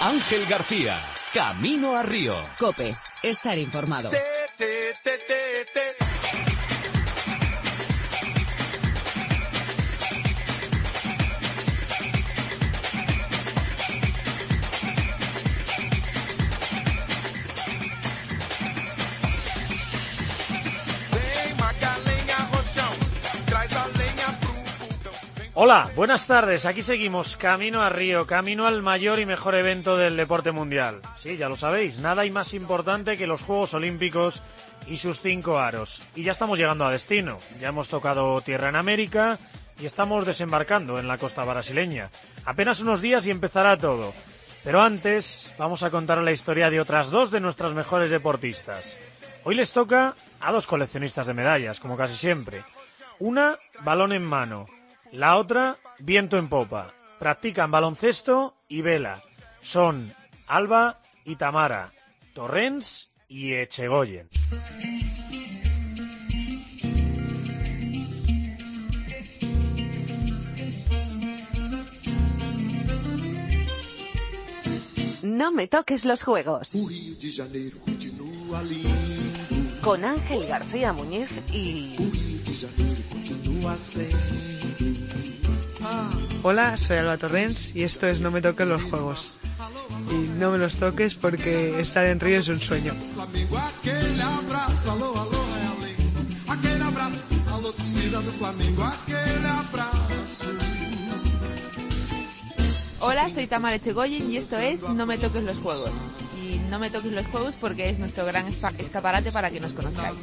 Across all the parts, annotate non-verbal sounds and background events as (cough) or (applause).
Ángel García, Camino a Río. Cope, estar informado. Hola, buenas tardes. Aquí seguimos, camino a Río, camino al mayor y mejor evento del deporte mundial. Sí, ya lo sabéis, nada hay más importante que los Juegos Olímpicos y sus cinco aros. Y ya estamos llegando a destino. Ya hemos tocado tierra en América y estamos desembarcando en la costa brasileña. Apenas unos días y empezará todo. Pero antes vamos a contar la historia de otras dos de nuestras mejores deportistas. Hoy les toca a dos coleccionistas de medallas, como casi siempre. Una, balón en mano la otra, viento en popa. Practican baloncesto y vela. Son Alba y Tamara, Torrens y Echegoyen. No me toques los juegos. Con Ángel García Muñiz y... Hola, soy Alba Torrens y esto es No me toques los juegos. Y no me los toques porque estar en Río es un sueño. Hola, soy Tamara Echegoyen y esto es No me toques los juegos. Y no me toques los juegos porque es nuestro gran escaparate para que nos conozcáis.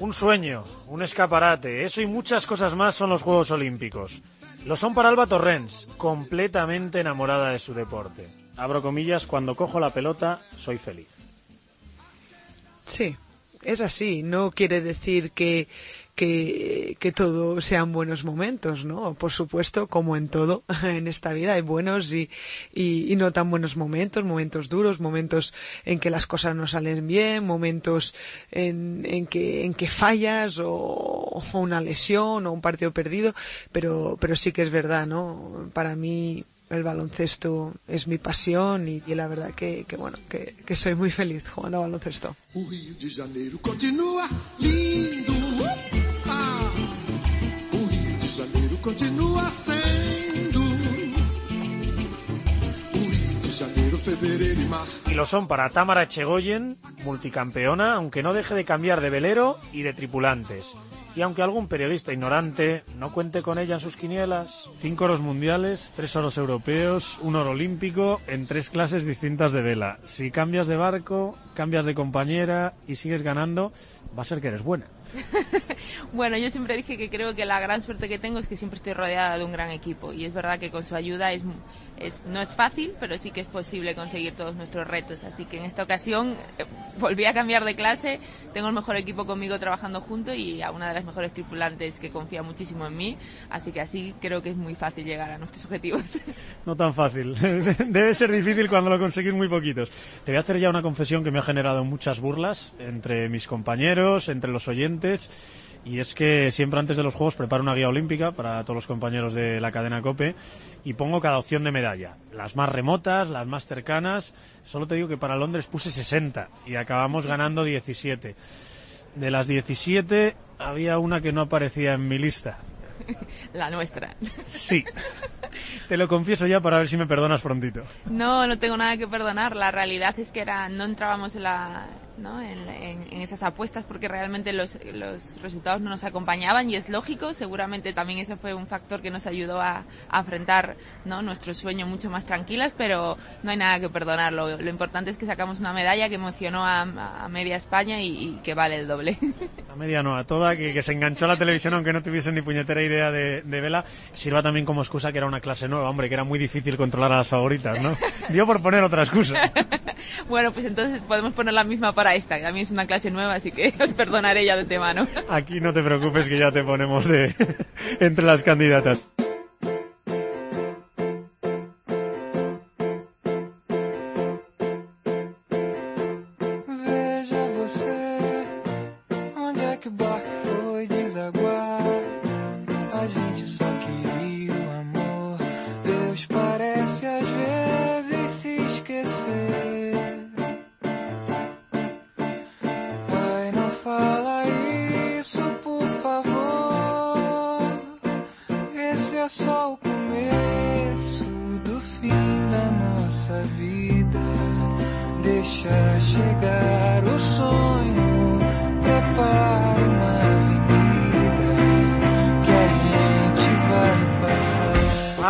Un sueño, un escaparate, eso y muchas cosas más son los Juegos Olímpicos. Lo son para Alba Torrens, completamente enamorada de su deporte. Abro comillas, cuando cojo la pelota, soy feliz. Sí, es así. No quiere decir que que, que todo sean buenos momentos, ¿no? Por supuesto, como en todo (laughs) en esta vida, hay buenos y, y, y, no tan buenos momentos, momentos duros, momentos en que las cosas no salen bien, momentos en, en, que, en que fallas o, una lesión o un partido perdido, pero, pero sí que es verdad, ¿no? Para mí, el baloncesto es mi pasión y, la verdad que, que bueno, que, que, soy muy feliz jugando a baloncesto. Janeiro. Y lo son para Tamara Echegoyen, multicampeona, aunque no deje de cambiar de velero y de tripulantes. Y aunque algún periodista ignorante no cuente con ella en sus quinielas, cinco oros mundiales, tres oros europeos, un oro olímpico en tres clases distintas de vela. Si cambias de barco, cambias de compañera y sigues ganando, va a ser que eres buena. (laughs) bueno, yo siempre dije que creo que la gran suerte que tengo es que siempre estoy rodeada de un gran equipo y es verdad que con su ayuda es, es no es fácil, pero sí que es posible conseguir todos nuestros retos. Así que en esta ocasión eh, volví a cambiar de clase, tengo el mejor equipo conmigo trabajando junto y a una de las mejores tripulantes que confía muchísimo en mí, así que así creo que es muy fácil llegar a nuestros objetivos. (laughs) No tan fácil, (laughs) debe ser difícil cuando lo conseguís muy poquitos. Te voy a hacer ya una confesión que me ha generado muchas burlas entre mis compañeros, entre los oyentes. Y es que siempre antes de los Juegos preparo una guía olímpica para todos los compañeros de la cadena COPE y pongo cada opción de medalla. Las más remotas, las más cercanas. Solo te digo que para Londres puse 60 y acabamos ganando 17. De las 17 había una que no aparecía en mi lista. (laughs) La nuestra. Sí. Te lo confieso ya para ver si me perdonas prontito. No, no tengo nada que perdonar. La realidad es que era, no entrábamos en la, ¿no? En, en, en, esas apuestas porque realmente los, los, resultados no nos acompañaban y es lógico, seguramente también ese fue un factor que nos ayudó a, a afrontar ¿no? nuestro sueño mucho más tranquilas, pero no hay nada que perdonarlo. Lo importante es que sacamos una medalla que emocionó a, a media España y, y, que vale el doble. (laughs) A media no, a toda, que, que se enganchó a la televisión aunque no tuviese ni puñetera idea de, de, vela, sirva también como excusa que era una clase nueva, hombre, que era muy difícil controlar a las favoritas, ¿no? (laughs) Dio por poner otra excusa. (laughs) bueno, pues entonces podemos poner la misma para esta, que también es una clase nueva, así que (laughs) os perdonaré ya de antemano. Aquí no te preocupes que ya te ponemos de (laughs) entre las candidatas.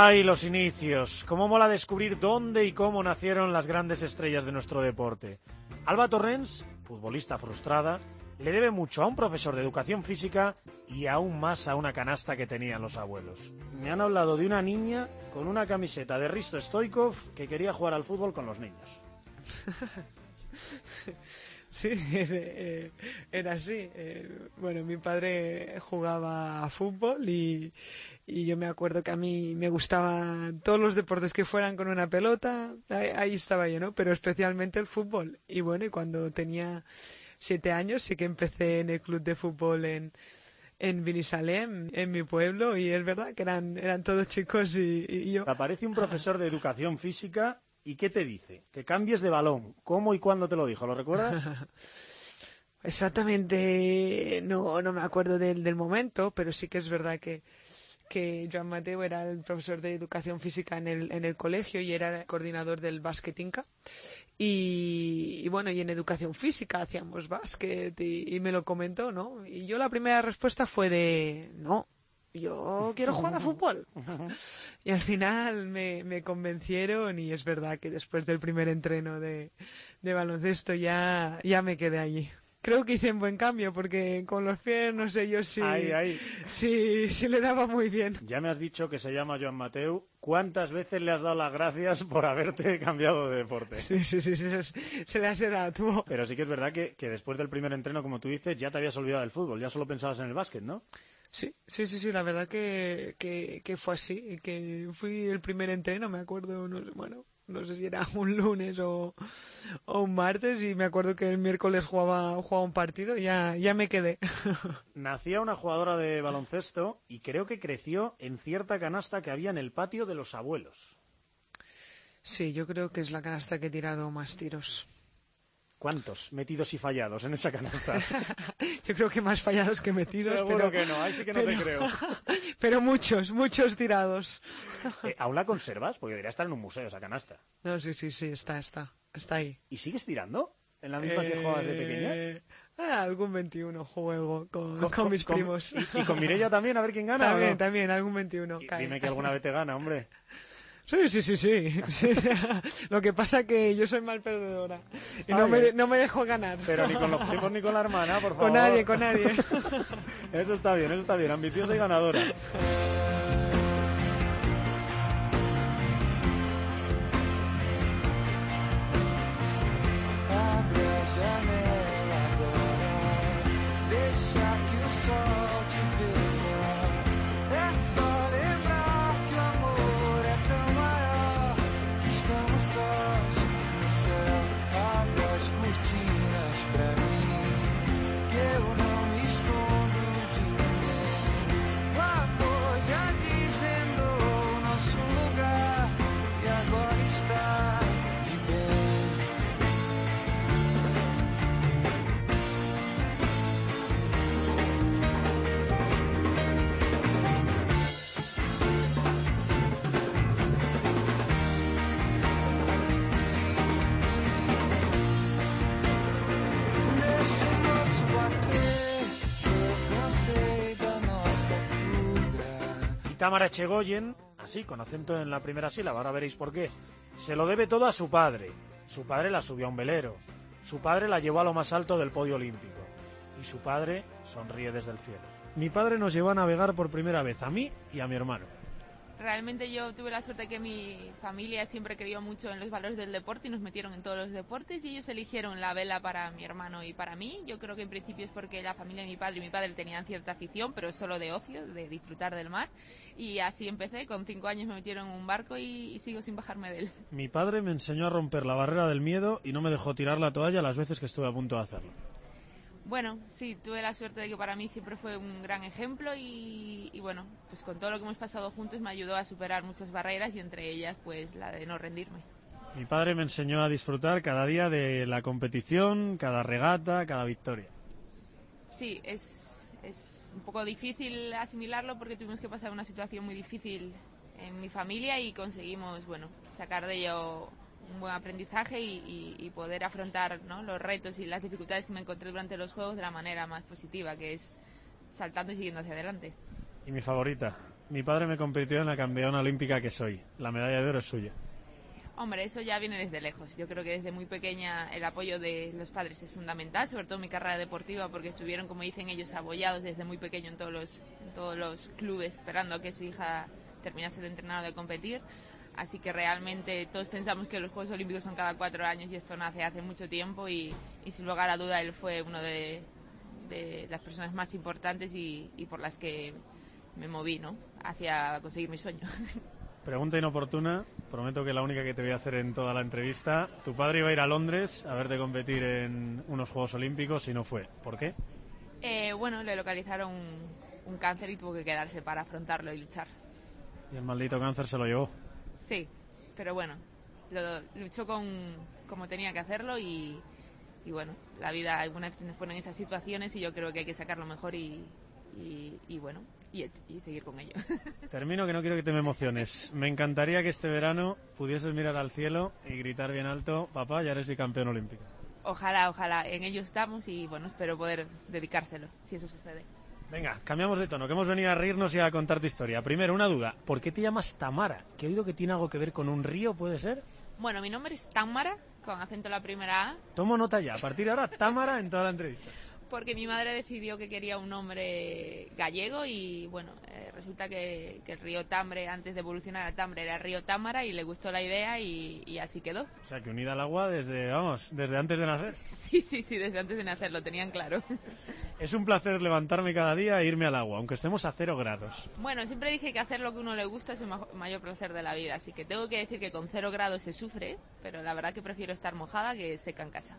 Ay, los inicios. Cómo mola descubrir dónde y cómo nacieron las grandes estrellas de nuestro deporte. Alba Torrens, futbolista frustrada, le debe mucho a un profesor de educación física y aún más a una canasta que tenían los abuelos. Me han hablado de una niña con una camiseta de Risto Stoikov que quería jugar al fútbol con los niños. (laughs) Sí, eh, era así. Eh, bueno, mi padre jugaba a fútbol y, y yo me acuerdo que a mí me gustaban todos los deportes que fueran con una pelota, ahí, ahí estaba yo, ¿no? Pero especialmente el fútbol. Y bueno, y cuando tenía siete años sí que empecé en el club de fútbol en, en Vinisalem, en mi pueblo, y es verdad que eran, eran todos chicos y, y yo... Aparece un profesor de educación física y ¿qué te dice? Que cambies de balón. ¿Cómo y cuándo te lo dijo? ¿Lo recuerdas? (laughs) Exactamente, no, no me acuerdo del, del momento, pero sí que es verdad que, que Joan Mateo era el profesor de educación física en el, en el colegio y era el coordinador del básquet Inca. Y, y bueno, y en educación física hacíamos básquet y, y me lo comentó, ¿no? Y yo la primera respuesta fue de, no, yo quiero jugar a fútbol. (laughs) Y al final me, me convencieron y es verdad que después del primer entreno de, de baloncesto ya, ya me quedé allí. Creo que hice un buen cambio porque con los pies no sé yo si, Ahí, ahí. si, si le daba muy bien. Ya me has dicho que se llama Joan Mateu. ¿Cuántas veces le has dado las gracias por haberte (laughs) cambiado de deporte? Sí, sí, sí, sí, se, se le has dado tú. Pero sí que es verdad que, que después del primer entreno, como tú dices, ya te habías olvidado del fútbol, ya solo pensabas en el básquet, ¿no? Sí, sí, sí, sí, la verdad que, que, que fue así, que fui el primer entreno, me acuerdo, no sé, bueno, no sé si era (laughs) un lunes o, o un martes y me acuerdo que el miércoles jugaba, jugaba un partido y ya, ya me quedé. (laughs) Nacía una jugadora de baloncesto y creo que creció en cierta canasta que había en el patio de los abuelos. Sí, yo creo que es la canasta que he tirado más tiros. ¿Cuántos metidos y fallados en esa canasta? (laughs) Yo creo que más fallados que metidos. Seguro pero, que no, ahí sí que no te creo. (laughs) Pero muchos, muchos tirados. Eh, ¿Aún la conservas? Porque debería estar en un museo esa canasta. No, sí, sí, sí, está, está, está ahí. ¿Y sigues tirando? ¿En la misma que jugabas de pequeña? Eh, ah, algún 21 juego con, Con- con mis con- primos. ¿Y, y con Mireia también? A ver quién gana. ¿o También, no? también, algún 21. Y cae. Dime que alguna vez te gana, hombre. (laughs) Sí, sí, sí, sí. Sí. (laughs) Lo que pasa es que yo soy mal perdedora. Y Ay, no me, eh. no me dejo ganar. Pero ni con los primos ni con la hermana, por favor. Con nadie, con nadie. (laughs) Eso está bien, eso está bien. Ambiciosa y ganadora. Tamara Echegoyen, así, con acento en la primera sílaba, ahora veréis por qué, se lo debe todo a su padre. Su padre la subió a un velero. Su padre la llevó a lo más alto del podio olímpico. Y su padre sonríe desde el cielo. Mi padre nos llevó a navegar por primera vez a mí y a mi hermano. Realmente yo tuve la suerte que mi familia siempre creyó mucho en los valores del deporte y nos metieron en todos los deportes y ellos eligieron la vela para mi hermano y para mí. Yo creo que en principio es porque la familia de mi padre y mi padre tenían cierta afición, pero solo de ocio, de disfrutar del mar. Y así empecé, con cinco años me metieron en un barco y, y sigo sin bajarme de él. Mi padre me enseñó a romper la barrera del miedo y no me dejó tirar la toalla las veces que estuve a punto de hacerlo. Bueno, sí, tuve la suerte de que para mí siempre fue un gran ejemplo y, y bueno, pues con todo lo que hemos pasado juntos me ayudó a superar muchas barreras y entre ellas pues la de no rendirme. Mi padre me enseñó a disfrutar cada día de la competición, cada regata, cada victoria. Sí, es, es un poco difícil asimilarlo porque tuvimos que pasar una situación muy difícil en mi familia y conseguimos, bueno, sacar de ello un buen aprendizaje y, y- y poder afrontar ¿no? los retos y las dificultades que me encontré durante los juegos de la manera más positiva, que es saltando y siguiendo hacia adelante. Y mi favorita, Mi padre me convirtió en la campeona olímpica que soy. La medalla de oro es suya. Hombre, eso ya viene desde lejos. Yo creo que desde muy pequeña el apoyo de los padres es fundamental, sobre todo en mi carrera deportiva, porque estuvieron, como dicen ellos, apoyados desde muy pequeño en todos los, en todos los clubes, esperando a que su hija terminase de entrenar o de competir. Así que realmente todos pensamos que los Juegos Olímpicos son cada cuatro años y esto nace hace mucho tiempo y, y sin lugar a duda él fue uno de, de las personas más importantes y, y por las que me moví, ¿no? Hacia conseguir mi sueño. (laughs) Pregunta inoportuna, prometo que la única que te voy a hacer en toda la entrevista. Tu padre iba a ir a Londres a verte competir en unos Juegos Olímpicos y no fue. ¿Por qué? Eh, bueno, le localizaron un, un cáncer y tuvo que quedarse para afrontarlo y luchar. Y el maldito cáncer se lo llevó. Sí, pero bueno, lo, luchó con como tenía que hacerlo y, y bueno, la vida algunas veces nos pone en esas situaciones y yo creo que hay que sacar lo mejor y, y, y bueno, y, y seguir con ello. (laughs) Termino que no quiero que te me emociones. Me encantaría que este verano pudieses mirar al cielo y gritar bien alto, papá, ya eres bicampeón olímpico. ojalá, ojalá, en ello estamos y bueno, espero poder dedicárselo, si eso sucede. Venga, cambiamos de tono, que hemos venido a reírnos y a contar tu historia. Primero, una duda. ¿Por qué te llamas Tamara? Que he oído que tiene algo que ver con un río, ¿puede ser? Bueno, mi nombre es Tamara, con acento en la primera A, Tomo nota ya. A partir de ahora, Tamara en toda la entrevista. Porque mi madre decidió que quería un nombre gallego y bueno, eh, resulta que, que el río Tambre, antes de evolucionar a Tambre, era el río Támara y le gustó la idea y, y así quedó. O sea, que unida al agua desde, vamos, desde antes de nacer. (laughs) Sí, sí, sí, desde antes de nacer lo tenían claro. (laughs) Es un placer levantarme cada día e irme al agua, aunque estemos a cero grados. Bueno, siempre dije que hacer lo que uno le gusta es el ma- mayor placer de la vida, así que tengo que decir que con cero grados se sufre, pero la verdad que prefiero estar mojada que seca en casa.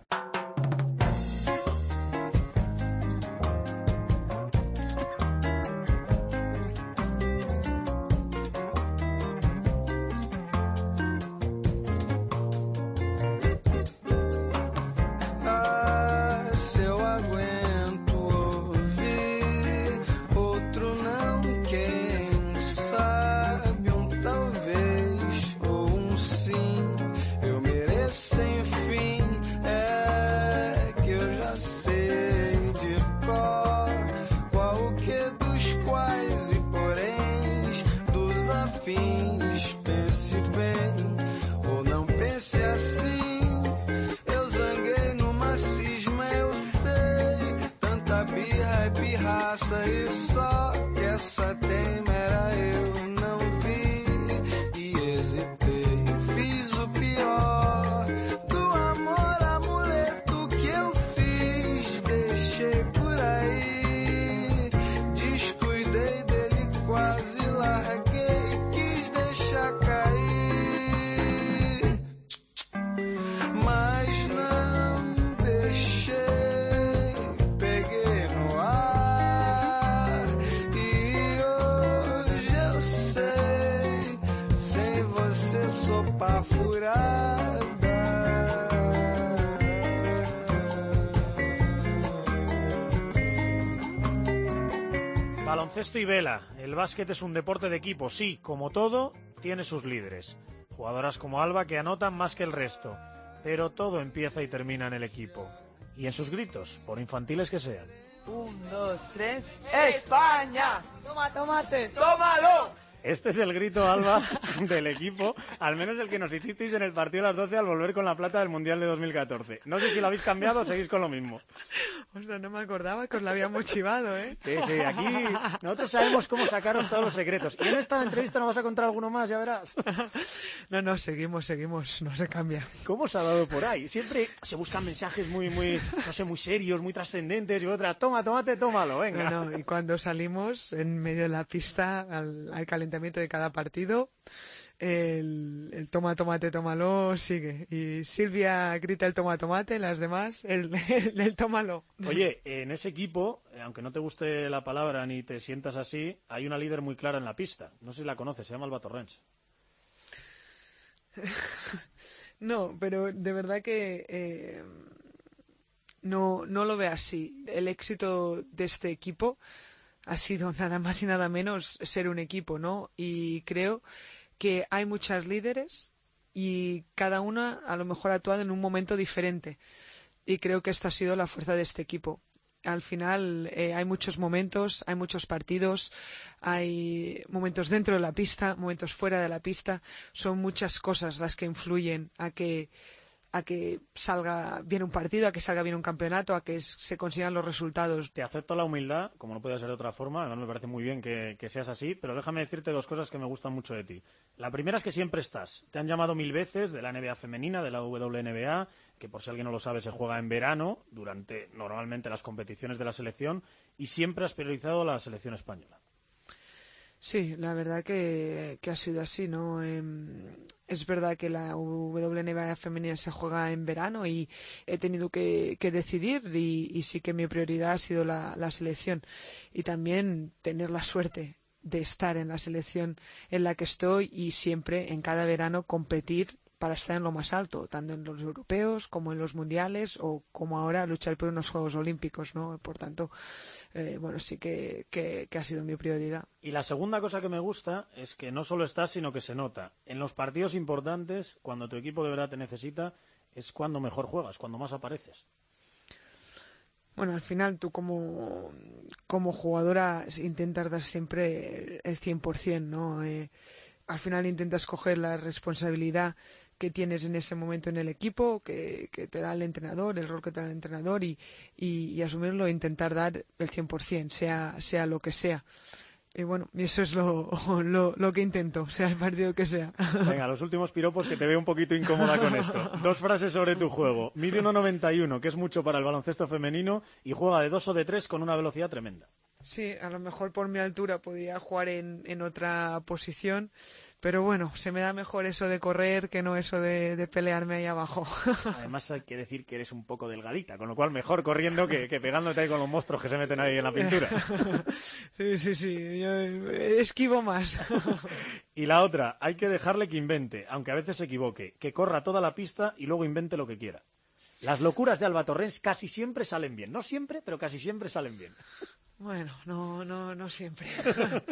Baloncesto y vela. El básquet es un deporte de equipo, sí, como todo, tiene sus líderes. Jugadoras como Alba que anotan más que el resto, pero todo empieza y termina en el equipo. Y en sus gritos, por infantiles que sean. Un, dos, tres. ¡España! ¡Toma, tomate! ¡Tómalo! Este es el grito, Alba, (laughs) del equipo, al menos el que nos hicisteis en el partido a las 12 al volver con la plata del Mundial de 2014. No sé si lo habéis cambiado o seguís con lo mismo. Ostras, no me acordaba que os la habíamos chivado, ¿eh? Sí, sí, aquí nosotros sabemos cómo sacaros todos los secretos. Y en esta entrevista nos vas a contar alguno más, ya verás. (laughs) No, no, seguimos, seguimos, no se cambia. ¿Cómo os ha dado por ahí? Siempre se buscan mensajes muy, muy, no sé, muy serios, muy trascendentes y otra, toma, tomate, tómalo, venga. No, no, y cuando salimos en medio de la pista al, al de cada partido, el, el toma tomate, tómalo sigue. Y Silvia grita el toma tomate, las demás el, el, (laughs) el tómalo. Oye, en ese equipo, aunque no te guste la palabra ni te sientas así, hay una líder muy clara en la pista. No sé si la conoces, se llama Alba Torrens. (laughs) No, pero de verdad que eh, no, no lo veo así. El éxito de este equipo ha sido nada más y nada menos ser un equipo, ¿no? Y creo que hay muchas líderes y cada una a lo mejor ha actuado en un momento diferente. Y creo que esta ha sido la fuerza de este equipo. al final eh, hay muchos momentos, hay muchos partidos, hay momentos dentro de la pista, momentos fuera de la pista, son muchas cosas las que influyen a que a que salga bien un partido, a que salga bien un campeonato, a que se consigan los resultados. Te acepto la humildad, como no puede ser de otra forma, además me parece muy bien que, que seas así, pero déjame decirte dos cosas que me gustan mucho de ti. La primera es que siempre estás. Te han llamado mil veces de la NBA femenina, de la WNBA, que por si alguien no lo sabe se juega en verano, durante normalmente las competiciones de la selección, y siempre has priorizado la selección española. Sí, la verdad que, ha sido así, ¿no? Em, es verdad que la WNBA femenina se juega en verano y he tenido que, que decidir y, sí que mi prioridad ha sido la selección y también tener la suerte de estar en la selección en la que estoy y siempre en cada verano competir para estar en lo más alto, tanto en los europeos como en los mundiales o como ahora luchar por unos Juegos Olímpicos, ¿no? Por tanto, eh, bueno, sí que, que, que ha sido mi prioridad. Y la segunda cosa que me gusta es que no solo estás, sino que se nota. En los partidos importantes, cuando tu equipo de verdad te necesita, es cuando mejor juegas, cuando más apareces. Bueno, al final tú como, como jugadora intentas dar siempre el 100%, ¿no? Eh, al final intentas coger la responsabilidad que tienes en ese momento en el equipo, que, te da el entrenador, el rol que te da el entrenador y, asumirlo e intentar dar el 100%, sea, sea lo que sea. Y bueno, eso es lo, (laughs) lo, lo que intento, sea el partido que sea. (laughs) Venga, los últimos piropos que te veo un poquito incómoda con esto. Dos frases sobre tu juego. Mide 1,91, que es mucho para el baloncesto femenino, y juega de dos o de tres con una velocidad tremenda. Sí, a lo mejor por mi altura podría jugar en, en otra posición, pero bueno, se me da mejor eso de correr que no eso de, de pelearme ahí abajo. (laughs) Además hay que decir que eres un poco delgadita, con lo cual mejor corriendo que, que pegándote ahí con los monstruos que se meten ahí en la pintura. (laughs) sí, sí, sí, yo esquivo más. (laughs) Y la otra, hay que dejarle que invente, aunque a veces se equivoque, que corra toda la pista y luego invente lo que quiera. Las locuras de Alba Torrens casi siempre salen bien. No siempre, pero casi siempre salen bien. Bueno, no, no, no siempre. (laughs)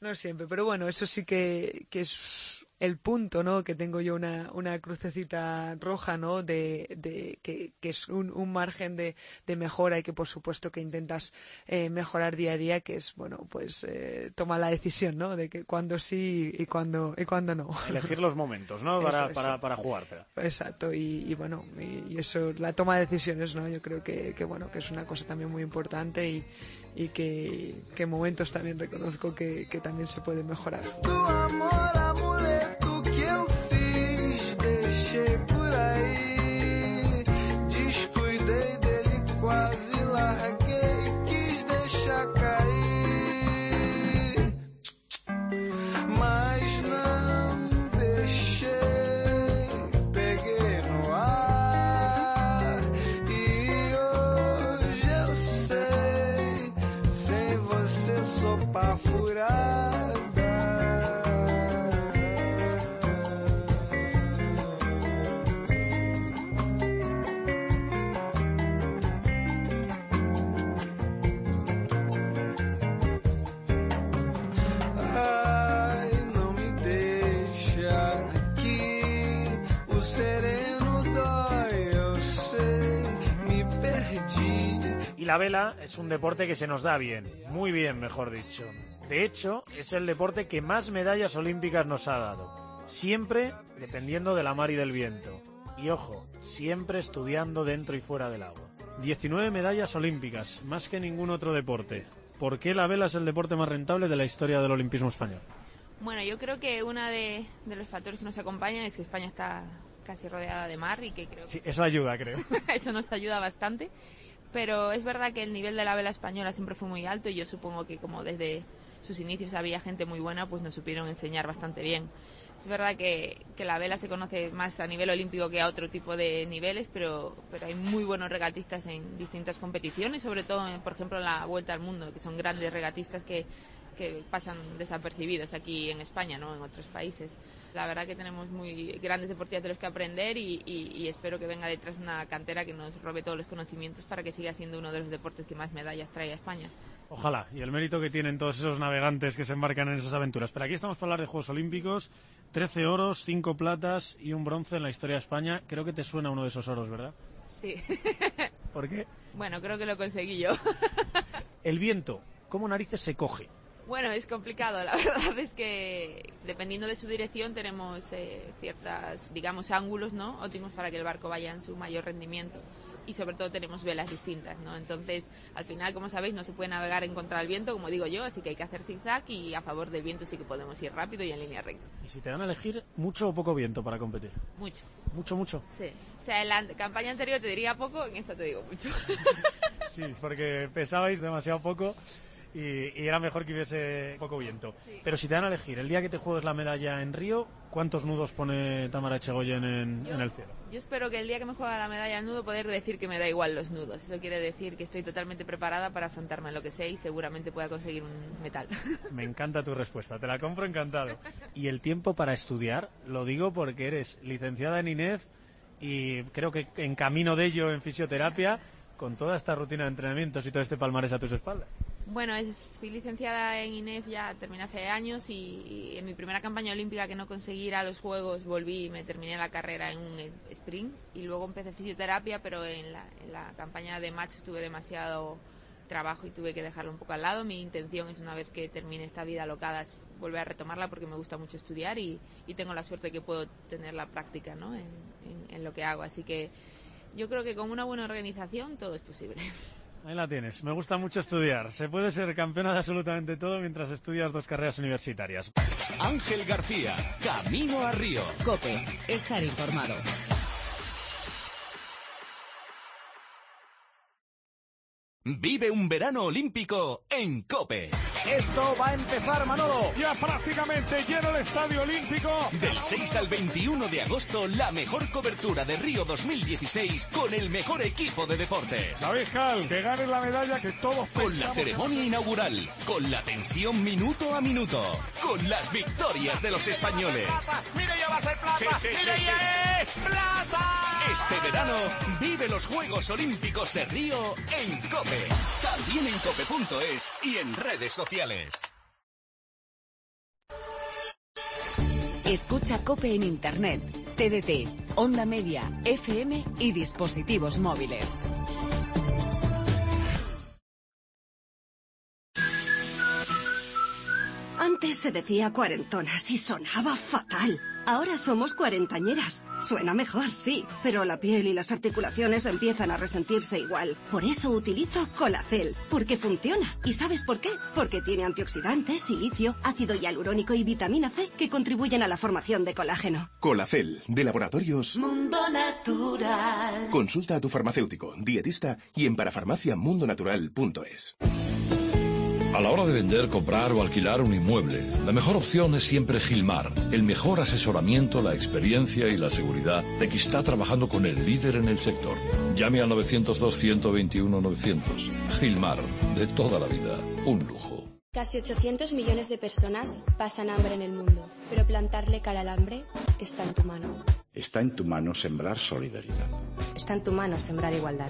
no siempre, pero bueno, eso sí que, que es el punto, ¿no? Que tengo yo una, una crucecita roja, ¿no? De, de que, que es un, un margen de, de mejora y que por supuesto que intentas eh, mejorar día a día, que es, bueno, pues eh, toma la decisión, ¿no? De que cuándo sí y cuándo, y cuándo no. (laughs) Elegir los momentos, ¿no? Para, Eso, para, eso. para jugártela. Exacto, y, y bueno, y, y eso, la toma de decisiones, ¿no? Yo creo que, que bueno, que es una cosa también muy importante y, y que, que en momentos también reconozco que, que también se puede mejorar. La vela es un deporte que se nos da bien, muy bien, mejor dicho. De hecho, es el deporte que más medallas olímpicas nos ha dado. Siempre dependiendo de la mar y del viento. Y ojo, siempre estudiando dentro y fuera del agua. 19 medallas olímpicas, más que ningún otro deporte. ¿Por qué la vela es el deporte más rentable de la historia del olimpismo español? Bueno, yo creo que uno de, de los factores que nos acompañan es que España está casi rodeada de mar y que creo que Sí, eso ayuda, creo. (laughs) eso nos ayuda bastante. Pero es verdad que el nivel de la vela española siempre fue muy alto y yo supongo que como desde sus inicios había gente muy buena, pues nos supieron enseñar bastante bien. Es verdad que, que la vela se conoce más a nivel olímpico que a otro tipo de niveles, pero, pero hay muy buenos regatistas en distintas competiciones, sobre todo, en, por ejemplo, en la Vuelta al Mundo, que son grandes regatistas que, que pasan desapercibidos aquí en España, no en otros países. La verdad que tenemos muy grandes deportistas de los que aprender y, y, y espero que venga detrás una cantera que nos robe todos los conocimientos para que siga siendo uno de los deportes que más medallas trae a España. Ojalá, y el mérito que tienen todos esos navegantes que se embarcan en esas aventuras. Pero aquí estamos para hablar de Juegos Olímpicos, 13 oros, 5 platas y un bronce en la historia de España. Creo que te suena uno de esos oros, ¿verdad? Sí. ¿Por qué? (laughs) Bueno, creo que lo conseguí yo. (laughs) El viento, ¿cómo narices se coge? Bueno, es complicado. La (laughs) verdad es que dependiendo de su dirección tenemos eh, ciertas, digamos, ángulos, ¿no? Óptimos para que el barco vaya en su mayor rendimiento. Y sobre todo tenemos velas distintas, ¿no? Entonces, al final, como sabéis, no se puede navegar en contra del viento, como digo yo, así que hay que hacer zigzag y a favor del viento sí que podemos ir rápido y en línea recta. Y si te dan a elegir, mucho o poco viento para competir. Mucho. Mucho, mucho. Sí. O sea, en la campaña anterior te diría poco, en esta te digo mucho. (laughs) Sí, porque pesabais demasiado poco y, y era mejor que hubiese poco viento. Sí. Pero si te dan a elegir, el día que te juegues la medalla en Río, ¿cuántos nudos pone Tamara Echegoyen en, en el cielo? Yo espero que el día que me juega la medalla al nudo poder decir que me da igual los nudos. Eso quiere decir que estoy totalmente preparada para afrontarme en lo que sé y seguramente pueda conseguir un metal. (laughs) Me encanta tu respuesta, te la compro encantado. Y el tiempo para estudiar, lo digo porque eres licenciada en INEF y creo que en camino de ello en fisioterapia, con toda esta rutina de entrenamientos y todo este palmarés a tus espaldas. Bueno, es- fui licenciada en INEF ya terminé hace años y, en mi primera campaña olímpica que no conseguí ir a los Juegos volví y me terminé la carrera en un sprint y luego empecé fisioterapia, pero en la, en la campaña de match tuve demasiado trabajo y tuve que dejarlo un poco al lado. Mi intención es una vez que termine esta vida alocada es volver a retomarla porque me gusta mucho estudiar y, y tengo la suerte que puedo tener la práctica ¿no? en, en- en lo que hago. Así que yo creo que con una buena organización todo es posible. (laughs) Ahí la tienes, me gusta mucho estudiar. Se puede ser campeona de absolutamente todo mientras estudias dos carreras universitarias. Ángel García, Camino a Río. Cope, estar informado. Vive un verano olímpico en Cope. Esto va a empezar, Manolo. Ya prácticamente lleno el Estadio Olímpico. Del 6 al 21 de agosto, la mejor cobertura de Río 2016 con el mejor equipo de deportes. David Cal, que gane la medalla que todos Con la ceremonia inaugural, con la tensión minuto a minuto, con las victorias de los españoles. ¡Mira, ya va a ser plata! ¡Mira, ya es plata! Este verano, vive los Juegos Olímpicos de Río en Cope. También en cope.es y en redes sociales. Escucha Cope en Internet, TDT, Onda Media, FM y dispositivos móviles. Antes se decía cuarentonas y sonaba fatal. Ahora somos cuarentañeras. Suena mejor, sí, pero la piel y las articulaciones empiezan a resentirse igual. Por eso utilizo Colacel, porque funciona. ¿Y sabes por qué? Porque tiene antioxidantes, silicio, ácido hialurónico y vitamina C que contribuyen a la formación de colágeno. Colacel, de laboratorios. Mundo natural. Consulta a tu farmacéutico, dietista y en parafarmaciamundonatural.es. A la hora de vender, comprar o alquilar un inmueble, la mejor opción es siempre Gilmar. El mejor asesoramiento, la experiencia y la seguridad de que está trabajando con el líder en el sector. Llame al 902-121-900. Gilmar, de toda la vida, un lujo. Casi 800 millones de personas pasan hambre en el mundo, pero plantarle cara al hambre está en tu mano. Está en tu mano sembrar solidaridad. Está en tu mano sembrar igualdad.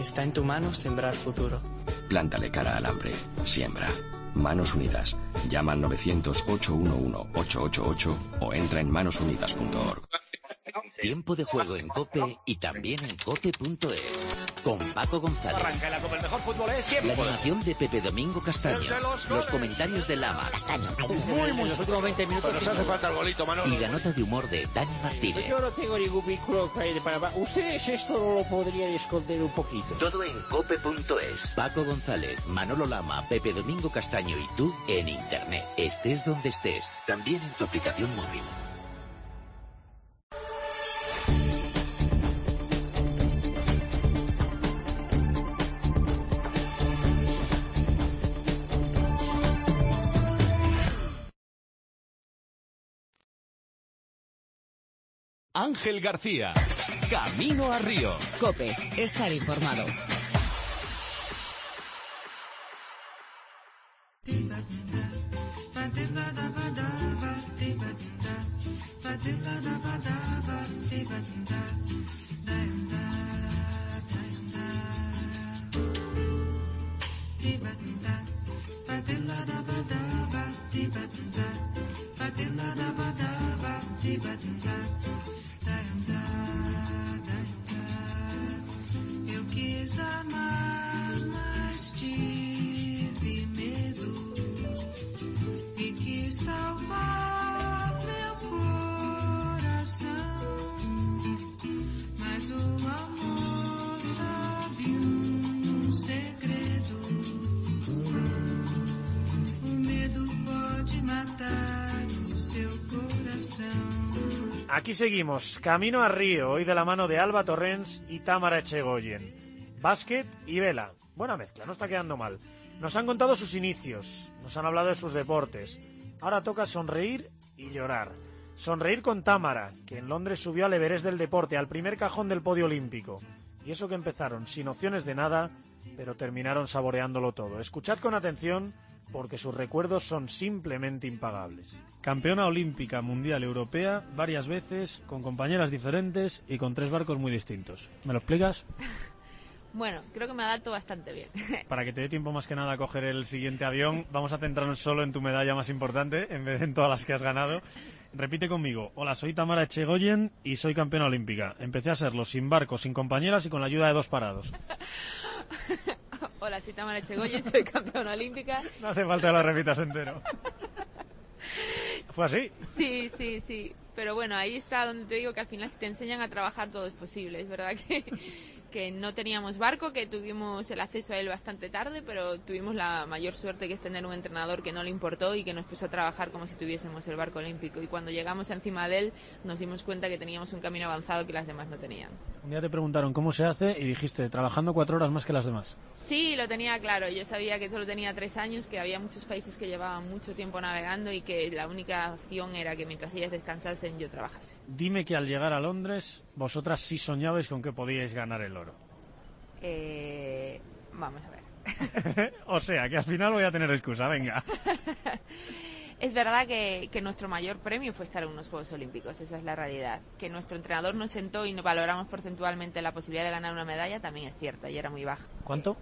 Está en tu mano sembrar futuro. Plántale cara al hambre. Siembra. Manos Unidas. Llama al 900-811-888 o entra en manosunidas.org. Tiempo de juego en Cope y también en cope.es. Con Paco González. Arranca la Copa, el mejor fútbol es siempre. La animación de Pepe Domingo Castaño. De los comentarios de Lama. Castaño. Muy, muy Los últimos 20 minutos. Nos hace falta el golito, Manolo. Y la nota de humor de Dani Martínez. Yo no tengo ningún vínculo el Panamá. Ustedes esto no lo podrían esconder un poquito. Todo en cope.es. Paco González, Manolo Lama, Pepe Domingo Castaño y tú en Internet. Estés donde estés. También en tu aplicación móvil. Ángel García, Camino a Río. Cope, estar informado. Aquí seguimos, camino a Río, hoy de la mano de Alba Torrens y Támara Echegoyen. Básquet y vela. Buena mezcla, no está quedando mal. Nos han contado sus inicios, nos han hablado de sus deportes. Ahora toca sonreír y llorar. Sonreír con Támara, que en Londres subió al Everest del deporte, al primer cajón del podio olímpico. Y eso que empezaron sin opciones de nada, pero terminaron saboreándolo todo. Escuchad con atención porque sus recuerdos son simplemente impagables. Campeona olímpica, mundial, europea, varias veces, con compañeras diferentes y con tres barcos muy distintos. ¿Me lo explicas? (laughs) Bueno, creo que me adapto bastante bien. (laughs) Para que te dé tiempo más que nada a coger el siguiente avión, vamos a centrarnos solo en tu medalla más importante, en vez de en todas las que has ganado. Repite conmigo. Hola, soy Tamara Echegoyen y soy campeona olímpica. Empecé a serlo sin barco, sin compañeras y con la ayuda de dos parados. Hola, soy Tamara Echegoyen, soy campeona olímpica. (laughs) No hace falta que lo repitas entero. ¿Fue así? Sí, sí, sí. Pero bueno, ahí está donde te digo que al final si te enseñan a trabajar todo es posible. Es verdad que, (laughs) que no teníamos barco, que tuvimos el acceso a él bastante tarde, pero tuvimos la mayor suerte que es tener un entrenador que no le importó y que nos puso a trabajar como si tuviésemos el barco olímpico. Y cuando llegamos encima de él nos dimos cuenta que teníamos un camino avanzado que las demás no tenían. Un día te preguntaron cómo se hace y dijiste, trabajando cuatro horas más que las demás. Sí, lo tenía claro. Yo sabía que solo tenía tres años, que había muchos países que llevaban mucho tiempo navegando y que la única opción era que mientras ellas descansasen yo trabajase. Dime que al llegar a Londres, vosotras sí soñabais con que podíais ganar el oro. Eh, vamos a ver. (laughs) o sea, que al final voy a tener excusa, venga. (laughs) Es verdad que, que, nuestro mayor premio fue estar en unos Juegos Olímpicos, esa es la realidad. Que nuestro entrenador nos sentó y nos valoramos porcentualmente la posibilidad de ganar una medalla también es cierta y era muy baja. ¿Cuánto?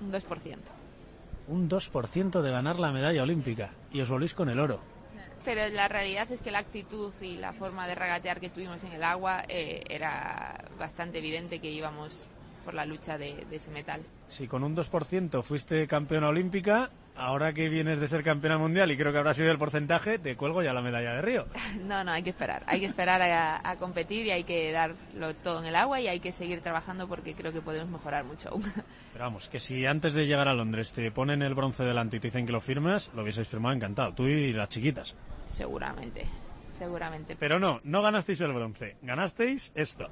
Un 2%. Un 2% de ganar la medalla olímpica y os volvéis con el oro. Pero la realidad es que la actitud y la forma de regatear que tuvimos en el agua eh, era bastante evidente que íbamos por la lucha de, de, ese metal. Si con un 2% fuiste campeona olímpica, ahora que vienes de ser campeona mundial y creo que habrá sido el porcentaje, te cuelgo ya la medalla de Río. (laughs) No, no, hay que esperar. Hay que esperar a, a, competir y hay que darlo todo en el agua y hay que seguir trabajando porque creo que podemos mejorar mucho aún. (laughs) Pero vamos, que si antes de llegar a Londres te ponen el bronce delante y te dicen que lo firmes, lo hubieseis firmado encantado, tú y las chiquitas. Seguramente, seguramente. Pero no, no ganasteis el bronce, ganasteis esto.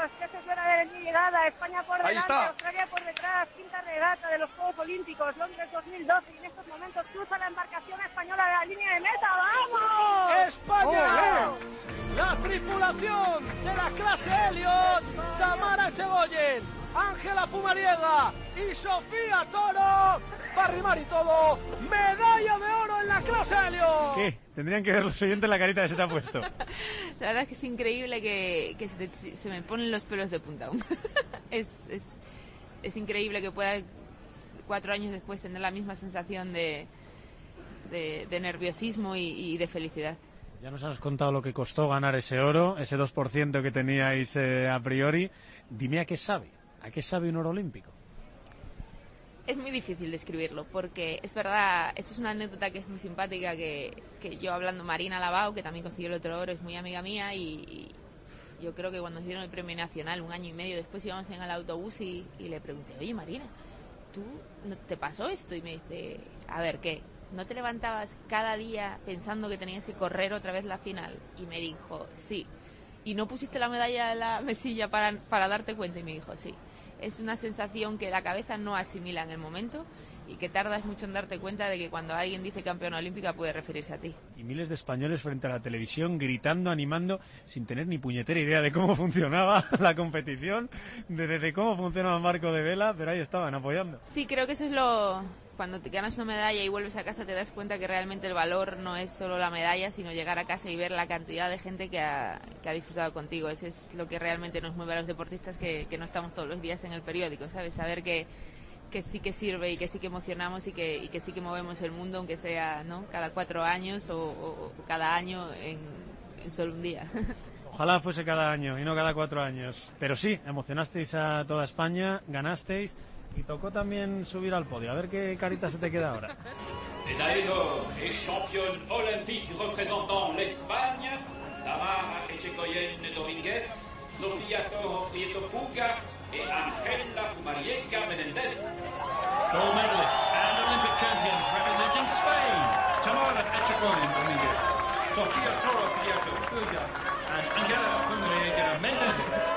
Se suena de mi llegada, España por delante, está. Australia por detrás, quinta regata de los Juegos Olímpicos, Londres 2012 y en estos momentos cruza la embarcación española de la línea de meta, ¡vamos! ¡España! La tripulación de la clase Elliot, Tamara Echegoyen, Ángela Pumariega y Sofía Toro, para rimar y todo, medalla de oro en la clase Elliot. ¿Qué? Tendrían que ver los oyentes la carita que se te ha puesto. (laughs) La verdad es que es increíble que, que se, te, se, me ponen los pelos de punta aún. (laughs) es, es, es, increíble que pueda cuatro años después tener la misma sensación de, de, de nerviosismo y, y, de felicidad. Ya nos has contado lo que costó ganar ese oro, ese 2% que teníais eh, a priori. Dime a qué sabe, a qué sabe un oro olímpico. Es muy difícil describirlo porque es verdad, esto es una anécdota que es muy simpática que, que yo hablando Marina Lavao, que también consiguió el otro oro, es muy amiga mía y, yo creo que cuando nos dieron el premio nacional un año y medio después íbamos en el autobús y, y le pregunté, oye Marina, ¿tú no te pasó esto? Y me dice, a ver, ¿qué? ¿No te levantabas cada día pensando que tenías que correr otra vez la final? Y me dijo, sí. ¿Y no pusiste la medalla en la mesilla para, para darte cuenta? Y me dijo, sí es una sensación que la cabeza no asimila en el momento y que tardas mucho en darte cuenta de que cuando alguien dice campeona olímpica puede referirse a ti. Y miles de españoles frente a la televisión gritando, animando, sin tener ni puñetera idea de cómo (laughs) funcionaba la competición, de, de cómo funcionaba el marco de vela, pero ahí estaban apoyando. Sí, creo que eso es lo... Cuando te ganas una medalla y vuelves a casa te das cuenta que realmente el valor no es solo la medalla, sino llegar a casa y ver la cantidad de gente que ha, que ha disfrutado contigo. Eso es lo que realmente nos mueve a los deportistas que, que no estamos todos los días en el periódico, ¿sabes? Saber que que sí que sirve y que sí que emocionamos y que, y que sí que movemos el mundo, aunque sea ¿no? cada cuatro años o, o, o cada año en, en, solo un día. (laughs) Ojalá fuese cada año y no cada cuatro años. Pero sí, emocionasteis a toda España, ganasteis y tocó también subir al podio. A ver qué carita se te queda ahora. Médaille d'or et championne olympique représentant l'Espagne, Tamara Echegoyen Dominguez, Sofía Toro Prieto Puga et Angela Marieka Menendez. Gold medalists and Olympic champions representing Spain, Tamara Echegoyen Dominguez, Sofía Toro Prieto Puga, and Angela Marieka Menendez.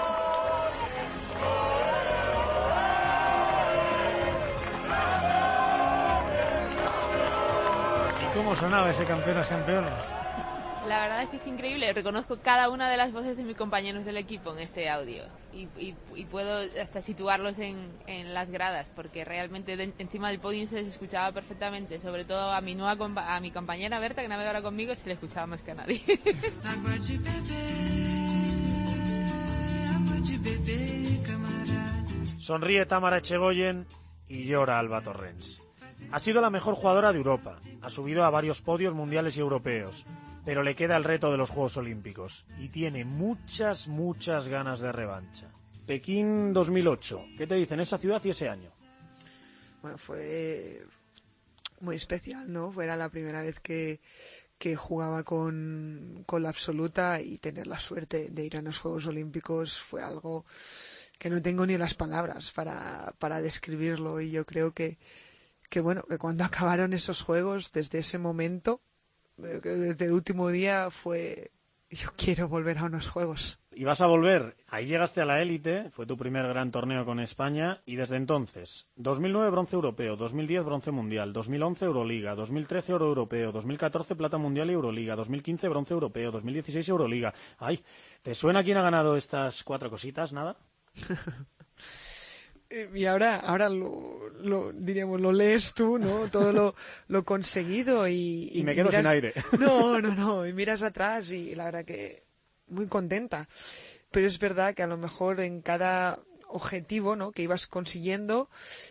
Cómo sonaba ese campeonas campeonas? La verdad es que es increíble. Reconozco cada una de las voces de mis compañeros del equipo en este audio y, y- y puedo hasta situarlos en, en las gradas porque realmente de- encima del podio se les escuchaba perfectamente. Sobre todo a mi nueva compa- a mi compañera Berta que navega ahora conmigo se le escuchaba más que a nadie. (laughs) Sonríe Tamara Echegoyen y llora Alba Torrens. Ha sido la mejor jugadora de Europa, ha subido a varios podios mundiales y europeos, pero le queda el reto de los Juegos Olímpicos y tiene muchas, muchas ganas de revancha. Pekín 2008, ¿qué te dicen esa ciudad y ese año? Bueno, fue muy especial, ¿no? Era la primera vez que, que jugaba con, con la absoluta y tener la suerte de ir a los Juegos Olímpicos fue algo que no tengo ni las palabras para, para describirlo y yo creo que, que bueno, que cuando (laughs) acabaron esos Juegos, desde ese momento, eh, desde el último día fue, yo quiero volver a unos Juegos. Y vas a volver, ahí llegaste a la élite, fue tu primer gran torneo con España y desde entonces, 2009 bronce europeo, 2010 bronce mundial, 2011 Euroliga, 2013 oro europeo, 2014 plata mundial y Euroliga, 2015 bronce europeo, 2016 Euroliga. Ay, ¿te suena quién ha ganado estas cuatro cositas? ¿Nada? (laughs) Y ahora, ahora lo, lo, diríamos, lo lees tú, ¿no? Todo lo, lo conseguido y, Y me quedo sin aire. (laughs) No, no, no. Y miras atrás y la verdad que muy contenta. Pero es verdad que a lo mejor en cada objetivo, ¿no? Que ibas consiguiendo,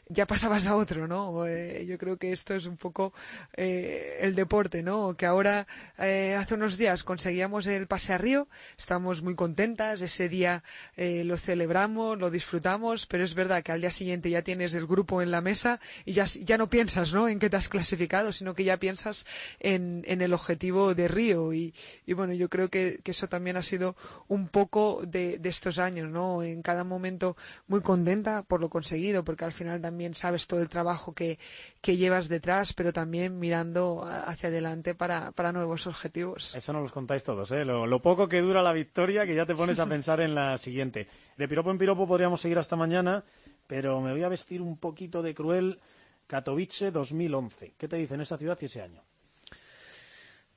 ya pasabas a otro, ¿no? Eh, yo creo que esto es un poco eh, el deporte, ¿no? Que ahora, eh, hace unos días conseguíamos el pase a Río, estamos muy contentas, ese día eh, lo celebramos, lo disfrutamos, pero es verdad que al día siguiente ya tienes el grupo en la mesa y ya, ya no piensas, ¿no? En qué te has clasificado, sino que ya piensas en, en el objetivo de Río y, y bueno, yo creo que, que eso también ha sido un poco de, de estos años, ¿no? En cada momento muy contenta por lo conseguido, porque al final también sabes todo el trabajo que, que llevas detrás, pero también mirando hacia adelante para, para nuevos objetivos. Eso no los contáis todos, ¿eh? Lo, lo poco que dura la victoria, que ya te pones a (laughs) pensar en la siguiente. De piropo en piropo podríamos seguir hasta mañana, pero me voy a vestir un poquito de cruel. Katowice 2011. ¿Qué te dicen esa ciudad y ese año?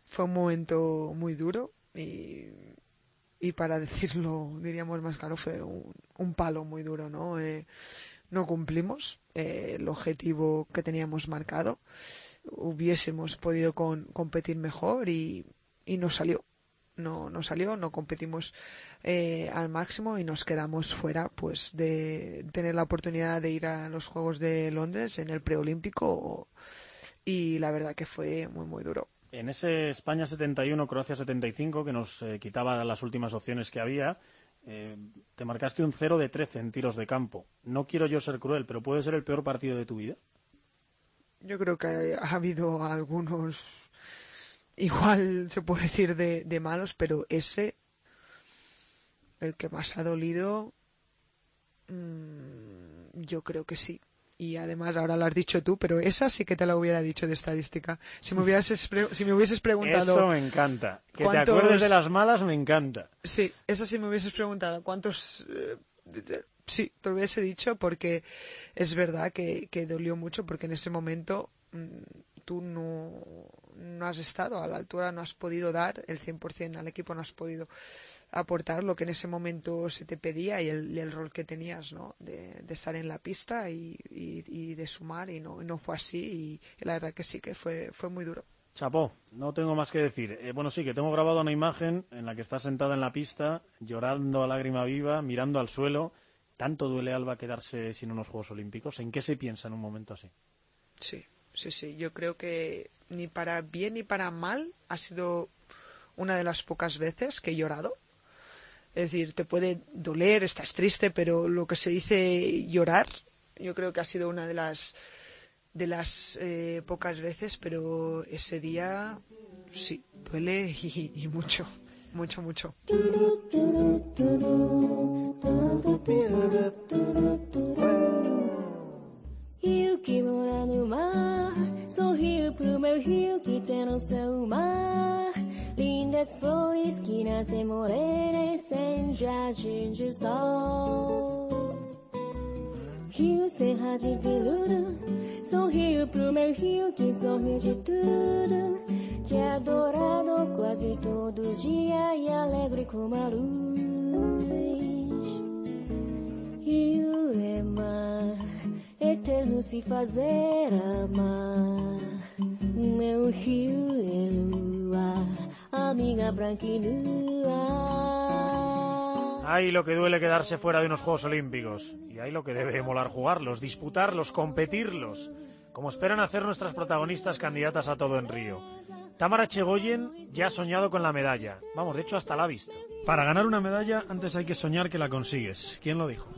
Fue un momento muy duro y, y para (laughs) decirlo, diríamos más claro, fue un, un palo muy duro, ¿no? Eh, no cumplimos eh, el objetivo que teníamos marcado. Hubiésemos podido con- competir mejor y, y no salió. No, no salió, no competimos eh, al máximo y nos quedamos fuera pues de tener la oportunidad de ir a los Juegos de Londres en el preolímpico y la verdad que fue muy muy duro. En ese España 71, Croacia 75, que nos eh, quitaba las últimas opciones que había, eh, te marcaste un 0 de 13 en tiros de campo. No quiero yo ser cruel, pero puede ser el peor partido de tu vida. Yo creo que ha habido algunos, igual se puede decir de, malos, pero ese, el que más ha dolido, mm, yo creo que sí. Y además ahora lo has dicho tú, pero esa sí que te la hubiera dicho de estadística. Si me hubieses, si me hubieses preguntado... Eso me encanta. Que te ¿cuántos- acuerdes de las malas me encanta. Sí, eso sí me hubieses preguntado. ¿Cuántos? eh, sí, te lo hubiese dicho porque es verdad que, que dolió mucho porque en ese momento mm, tú no, no has estado a la altura, no has podido dar el 100% al equipo, no has podido aportar lo que en ese momento se te pedía y el, y el rol que tenías, ¿no? De, de estar en la pista y, y- y de sumar y no, no fue así y, la verdad que sí que fue, fue muy duro. Chapó, no tengo más que decir. Eh, bueno, sí, que tengo grabado una imagen en la que estás sentada en la pista, llorando a lágrima viva, mirando al suelo. ¿Tanto duele Alba quedarse sin unos Juegos Olímpicos? ¿En qué se piensa en un momento así? Sí, sí, sí. Yo creo que ni para bien ni para mal ha sido una de las pocas veces que he llorado. Es decir, te puede doler, estás triste, pero lo que se dice llorar, yo creo que ha sido una de las de las eh, pocas veces, pero ese día sí, duele y, y mucho, mucho, mucho. Lindas flores que nascem morenas em jardim de sol Rio Serra de Veludo Sorriu pro meu rio que sorriu de tudo Que é adorado quase todo dia E alegre como a luz Rio é mar eterno se fazer amar. Meu rio é lua, a minha branca nua. Hay lo que duele quedarse fuera de unos Juegos Olímpicos. Y hay lo que debe molar jugarlos, disputarlos, competirlos. Como esperan hacer nuestras protagonistas candidatas a todo en Río. Tamara Chegoyen ya ha soñado con la medalla. Vamos, de hecho hasta la ha visto. Para ganar una medalla antes hay que soñar que la consigues. ¿Quién lo dijo?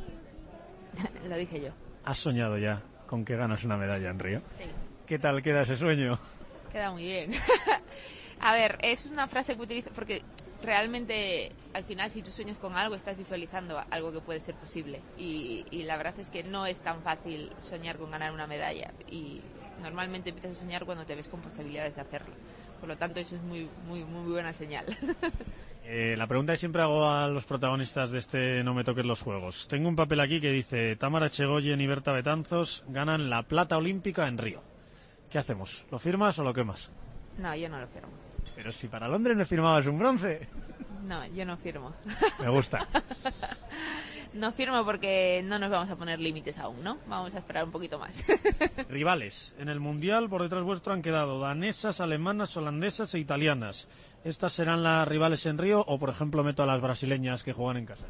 (laughs) Lo dije yo. ¿Has soñado ya con que ganas una medalla en Río? Sí. ¿Qué tal queda ese sueño? Queda muy bien. (laughs) a ver, es una frase que utilizo porque realmente al final si tú sueñas con algo estás visualizando algo que puede ser posible y, y la verdad es que no es tan fácil soñar con ganar una medalla y normalmente empiezas a soñar cuando te ves con posibilidades de hacerlo. Por lo tanto, eso es muy, muy, muy buena señal. (laughs) Eh, la pregunta que siempre hago a los protagonistas de este No me toques los juegos. Tengo un papel aquí que dice Tamara Chegoyen y Berta Betanzos ganan la plata olímpica en Río. ¿Qué hacemos? ¿Lo firmas o lo quemas? no, yo no lo firmo. Pero si para Londres me firmabas un bronce. No, yo no firmo. Me gusta. (laughs) no firmo porque no nos vamos a poner límites aún, ¿no? Vamos a esperar un poquito más. (laughs) Rivales. En el Mundial por detrás vuestro han quedado danesas, alemanas, holandesas e italianas. ¿Estas serán las rivales en Río o, por ejemplo, meto a las brasileñas que juegan en casa?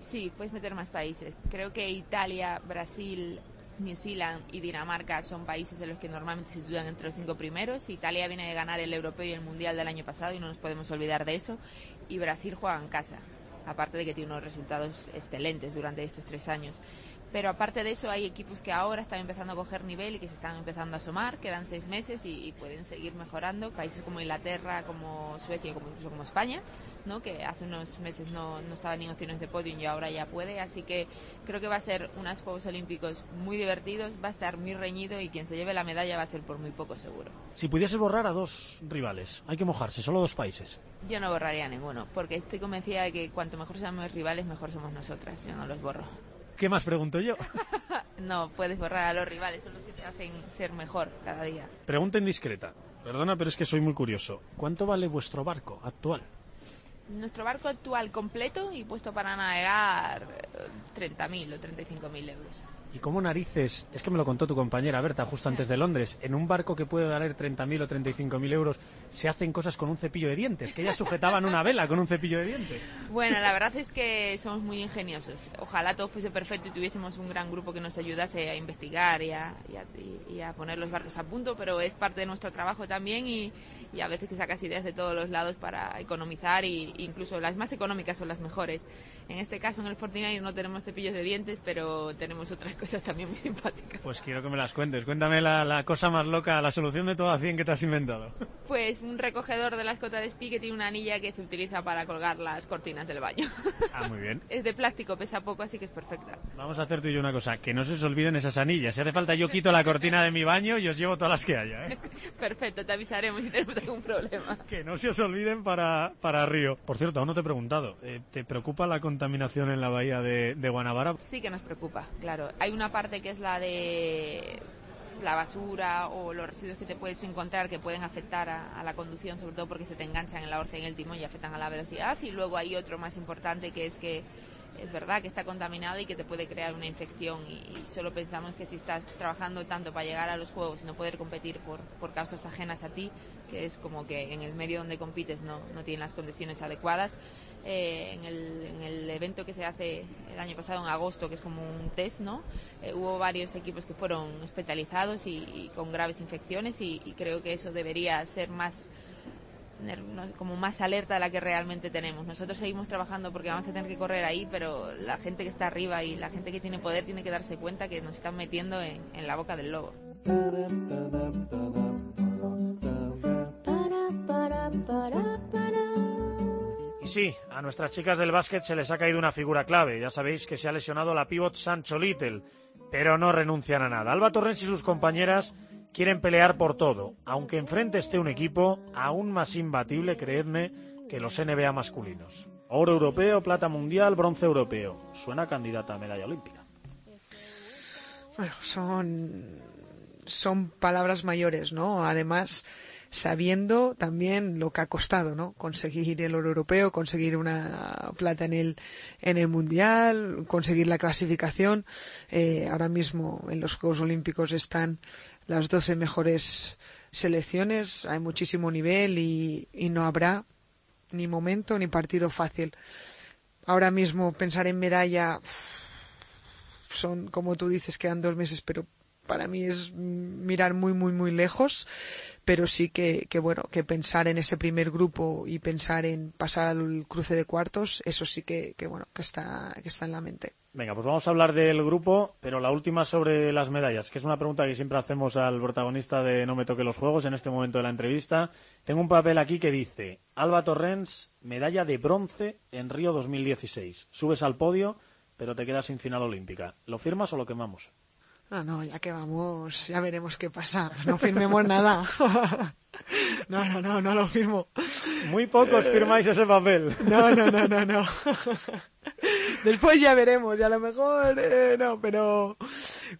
Sí, puedes meter más países. Creo que Italia, Brasil, New Zealand y Dinamarca son países de los que normalmente se sitúan entre los cinco primeros. Italia viene de ganar el europeo y el mundial del año pasado y no nos podemos olvidar de eso. Y Brasil juega en casa, aparte de que tiene unos resultados excelentes durante estos tres años. Pero aparte de eso hay equipos que ahora están empezando a coger nivel y que se están empezando a asomar, quedan seis meses y, y pueden seguir mejorando. Países como Inglaterra, como Suecia, como incluso como España, ¿no? que hace unos meses no, no estaba ni en opciones de podio y ahora ya puede. Así que creo que va a ser unos Juegos Olímpicos muy divertidos, va a estar muy reñido y quien se lleve la medalla va a ser por muy poco seguro. Si pudieses borrar a dos rivales, hay que mojarse, solo dos países. Yo no borraría ninguno, porque estoy convencida de que cuanto mejor sean mis rivales, mejor somos nosotras. Yo no los borro. ¿Qué más pregunto yo? (laughs) No puedes borrar a los rivales, son los que te hacen ser mejor cada día. Pregunta indiscreta. Perdona, pero es que soy muy curioso. ¿Cuánto vale vuestro barco actual? Nuestro barco actual completo y puesto para navegar eh, 30.000 o 35.000 euros. ¿Y cómo narices? Es que me lo contó tu compañera Berta justo antes de Londres. En un barco que puede valer 30.000 o 35.000 euros se hacen cosas con un cepillo de dientes, que ellas sujetaban una vela con un cepillo de dientes. Bueno, la verdad es que somos muy ingeniosos. Ojalá todo fuese perfecto y tuviésemos un gran grupo que nos ayudase a investigar y a, y a- poner los barcos a punto, pero es parte de nuestro trabajo también y, y a veces que sacas ideas de todos los lados para economizar y incluso las más económicas son las mejores. En este caso, en el Fortnite no tenemos cepillos de dientes, pero tenemos otras cosas también muy simpáticas. Pues quiero que me las cuentes. Cuéntame la, la cosa más loca, la solución de todo a 100 que te has inventado. Pues un recogedor de la escota de espi que tiene una anilla que se utiliza para colgar las cortinas del baño. Ah, muy bien. (laughs) Es de plástico, pesa poco, así que es perfecta. Vamos a hacer tú y yo una cosa, que no se os olviden esas anillas. Si hace falta yo quito la cortina de mi baño y os llevo todas las que haya, ¿eh? (laughs) Perfecto, te avisaremos si tenemos algún problema. Que no se os olviden para, para Río. Por cierto, aún no te he preguntado, eh, ¿te preocupa la contaminación en la bahía de, de Guanabara? Sí que nos preocupa, claro. Hay una parte que es la de la basura o los residuos que te puedes encontrar que pueden afectar a, a la conducción, sobre todo porque se te enganchan en la orza y en el timón y afectan a la velocidad. Y luego hay otro más importante que es que es verdad que está contaminada y que te puede crear una infección y, solo pensamos que si estás trabajando tanto para llegar a los juegos y no poder competir por, por causas ajenas a ti, que es como que en el medio donde compites no, no tienen las condiciones adecuadas, eh, en, el, en el evento que se hace el año pasado en agosto, que es como un test, ¿no? Eh, hubo varios equipos que fueron hospitalizados y, con graves infecciones y, creo que eso debería ser más como más alerta de la que realmente tenemos. Nosotros seguimos trabajando porque vamos a tener que correr ahí, pero la gente que está arriba y la gente que tiene poder tiene que darse cuenta que nos están metiendo en, en la boca del lobo. Y sí, a nuestras chicas del básquet se les ha caído una figura clave. Ya sabéis que se ha lesionado la pívot Sancho Little, pero no renuncian a nada. Alba Torrens y sus compañeras quieren pelear por todo, aunque enfrente esté un equipo aún más imbatible, creedme, que los NBA masculinos. Oro europeo, plata mundial, bronce europeo. Suena candidata a medalla olímpica. Bueno, son, son palabras mayores, ¿no? Además, sabiendo también lo que ha costado, ¿no? Conseguir el oro europeo, conseguir una plata en el, en el mundial, conseguir la clasificación. Eh, ahora mismo en los Juegos Olímpicos están las 12 mejores selecciones, hay muchísimo nivel y, y no habrá ni momento ni partido fácil. Ahora mismo pensar en medalla son, como tú dices, quedan dos meses, pero para mí es mirar muy, muy, muy lejos. Pero sí que, bueno, que pensar en ese primer grupo y pensar en pasar al cruce de cuartos, eso sí que, que bueno, que está, que está en la mente. Venga, pues vamos a hablar del grupo, pero la última sobre las medallas, que es una pregunta que siempre hacemos al protagonista de No me toque los juegos en este momento de la entrevista. Tengo un papel aquí que dice, Alba Torrens, medalla de bronce en Río 2016. Subes al podio, pero te quedas sin final olímpica. ¿Lo firmas o lo quemamos? No, no, ya que vamos, ya veremos qué pasa. No firmemos nada. (laughs) No, no, no, no lo firmo. Muy pocos firmáis ese papel. No, no, no, no, no. Después ya veremos, y a lo mejor eh, no, pero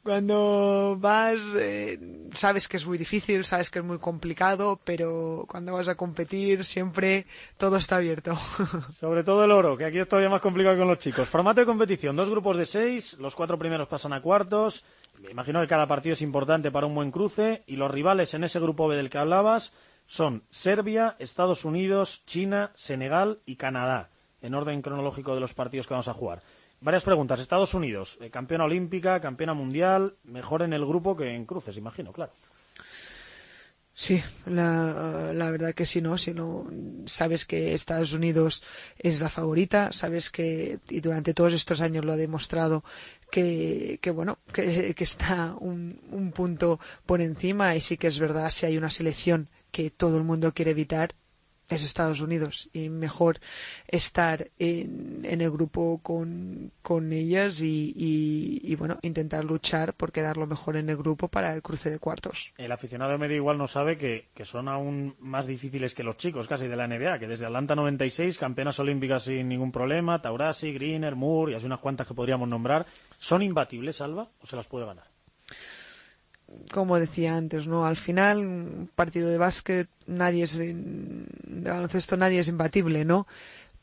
cuando vas, eh, sabes que es muy difícil, sabes que es muy complicado, pero cuando vas a competir siempre todo está abierto. (laughs) Sobre todo el oro, que aquí es todavía más complicado con los chicos. Formato de competición, dos grupos de seis, los cuatro primeros pasan a cuartos. Me imagino que cada partido es importante para un buen cruce y los rivales en ese grupo B del que hablabas son Serbia, Estados Unidos, China, Senegal y Canadá, en orden cronológico de los partidos que vamos a jugar. Varias preguntas. Estados Unidos, eh, campeona olímpica, campeona mundial, mejor en el grupo que en cruces, imagino, claro. Sí, la, la verdad que sí, ¿no? Si no, sabes que Estados Unidos es la favorita, sabes que, y durante todos estos años lo ha demostrado, que, que bueno, que, que está un, un punto por encima y sí que es verdad, si hay una selección que todo el mundo quiere evitar, es Estados Unidos y mejor estar en, el grupo con, con ellas y, y, y, bueno intentar luchar por quedar lo mejor en el grupo para el cruce de cuartos. El aficionado medio igual no sabe que, que son aún más difíciles que los chicos casi de la NBA, que desde Atlanta 96, campeonas olímpicas sin ningún problema, Taurasi, Greener, Moore y así unas cuantas que podríamos nombrar, ¿son imbatibles, Alba, o se las puede ganar? Como decía antes, ¿no? Al final, un partido de básquet, nadie es, de baloncesto nadie es imbatible, ¿no?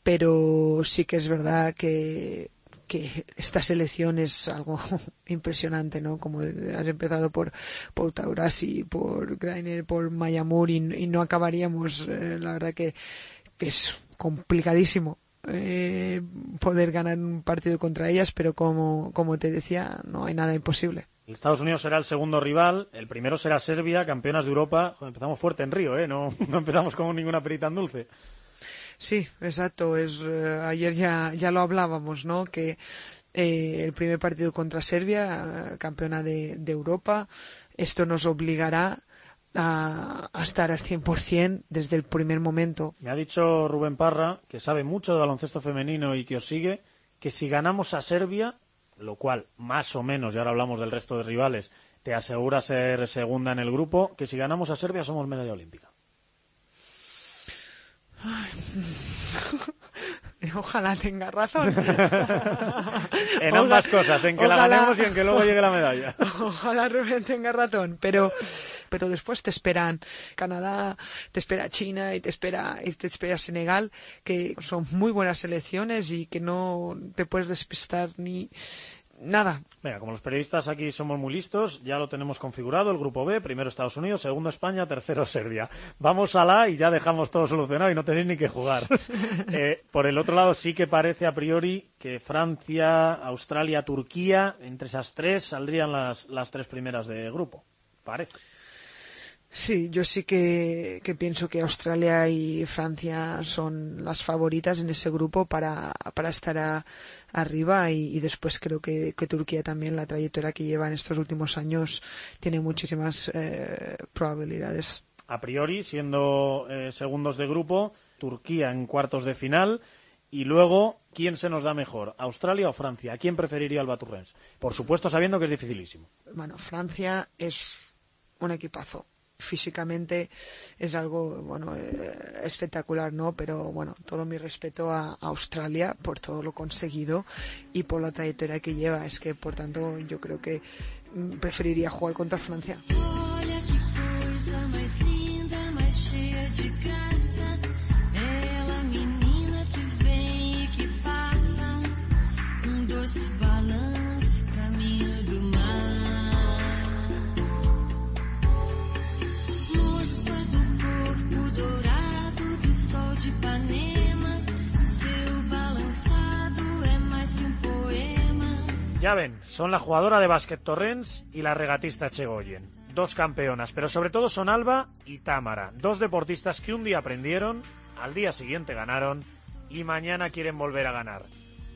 Pero sí que es verdad que, que esta selección es algo (laughs) impresionante, ¿no? Como has empezado por, por Taurasi, por Greiner, por Mayamur y, no acabaríamos, eh, la verdad que, que es complicadísimo eh, poder ganar un partido contra ellas, pero como, como te decía, no hay nada imposible. Estados Unidos será el segundo rival, el primero será Serbia, campeonas de Europa. Empezamos fuerte en Río, ¿eh? No, (laughs) no empezamos con ninguna perita tan dulce. Sí, exacto. Es, eh, ayer ya, ya lo hablábamos, ¿no? Que eh, el primer partido contra Serbia, campeona de, de Europa, esto nos obligará a, a, estar al 100% desde el primer momento. Me ha dicho Rubén Parra, que sabe mucho de baloncesto femenino y que os sigue, que si ganamos a Serbia, lo cual más o menos, y ahora hablamos del resto de rivales, te asegura ser segunda en el grupo, que si ganamos a Serbia somos medalla olímpica. (laughs) Ojalá tenga razón. (laughs) en ambas cosas, en que ojalá, la ganemos y en que luego llegue la medalla. (laughs) Ojalá Rubén tenga razón, pero pero después te esperan Canadá, te espera China y te espera y te espera Senegal, que son muy buenas selecciones y que no te puedes despistar ni nada. Venga, como los periodistas aquí somos muy listos, ya lo tenemos configurado, el grupo B, primero Estados Unidos, segundo España, tercero Serbia. Vamos a la y ya dejamos todo solucionado y no tenéis ni que jugar. (laughs) eh, por el otro lado, sí que parece a priori que Francia, Australia, Turquía, entre esas tres saldrían las, las tres primeras de grupo. Parece. Sí, yo sí que, que pienso que Australia y Francia son las favoritas en ese grupo para, para estar a- arriba y, y después creo que, que Turquía también, la trayectoria que lleva en estos últimos años, tiene muchísimas eh, probabilidades. A priori, siendo eh, segundos de grupo, Turquía en cuartos de final. Y luego, ¿quién se nos da mejor? ¿Australia o Francia? ¿A quién preferiría el Baturrens? Por supuesto, sabiendo que es dificilísimo. Bueno, Francia es un equipazo. Físicamente es algo, bueno, eh, espectacular, ¿no? Pero bueno, todo mi respeto a Australia por todo lo conseguido y por la trayectoria que lleva. Es que, por tanto, yo creo que mm, preferiría jugar contra Francia. Ya ven, son la jugadora de básquet Torrens y la regatista Chegoyen. Dos campeonas, pero sobre todo son Alba y Támara, dos deportistas que un día aprendieron, al día siguiente ganaron y mañana quieren volver a ganar.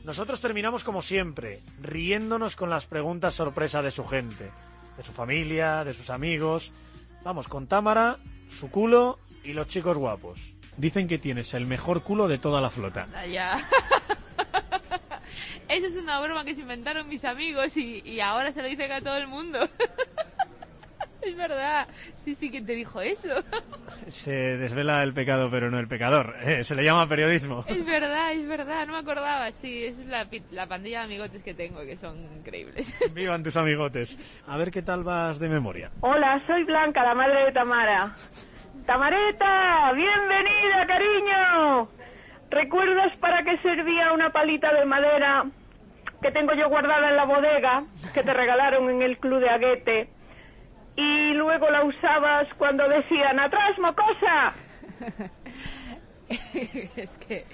Nosotros terminamos como siempre, riéndonos con las preguntas sorpresa de su gente, de su familia, de sus amigos. Vamos, con Támara, su culo y los chicos guapos. Dicen que tienes el mejor culo de toda la flota. Ah, Ya. (laughs) Eso es una broma que se inventaron mis amigos y, y ahora se lo dicen a todo el mundo. (laughs) es verdad. Sí, sí, que te dijo eso? (laughs) Se desvela el pecado, pero no el pecador. Eh, (laughs) se le llama periodismo. es verdad, es verdad. No me acordaba. Sí, esa es la, la pandilla de amigotes que tengo, que son increíbles. Vivan tus amigotes. A ver qué tal vas de memoria. Hola, soy Blanca, la madre de Tamara. Tamareta, bienvenida, cariño. ¿Recuerdas para qué servía una palita de madera que tengo yo guardada en la bodega, que te regalaron en el club de Aguete? Y luego la usabas cuando decían, atrás, mocosa. (laughs) es que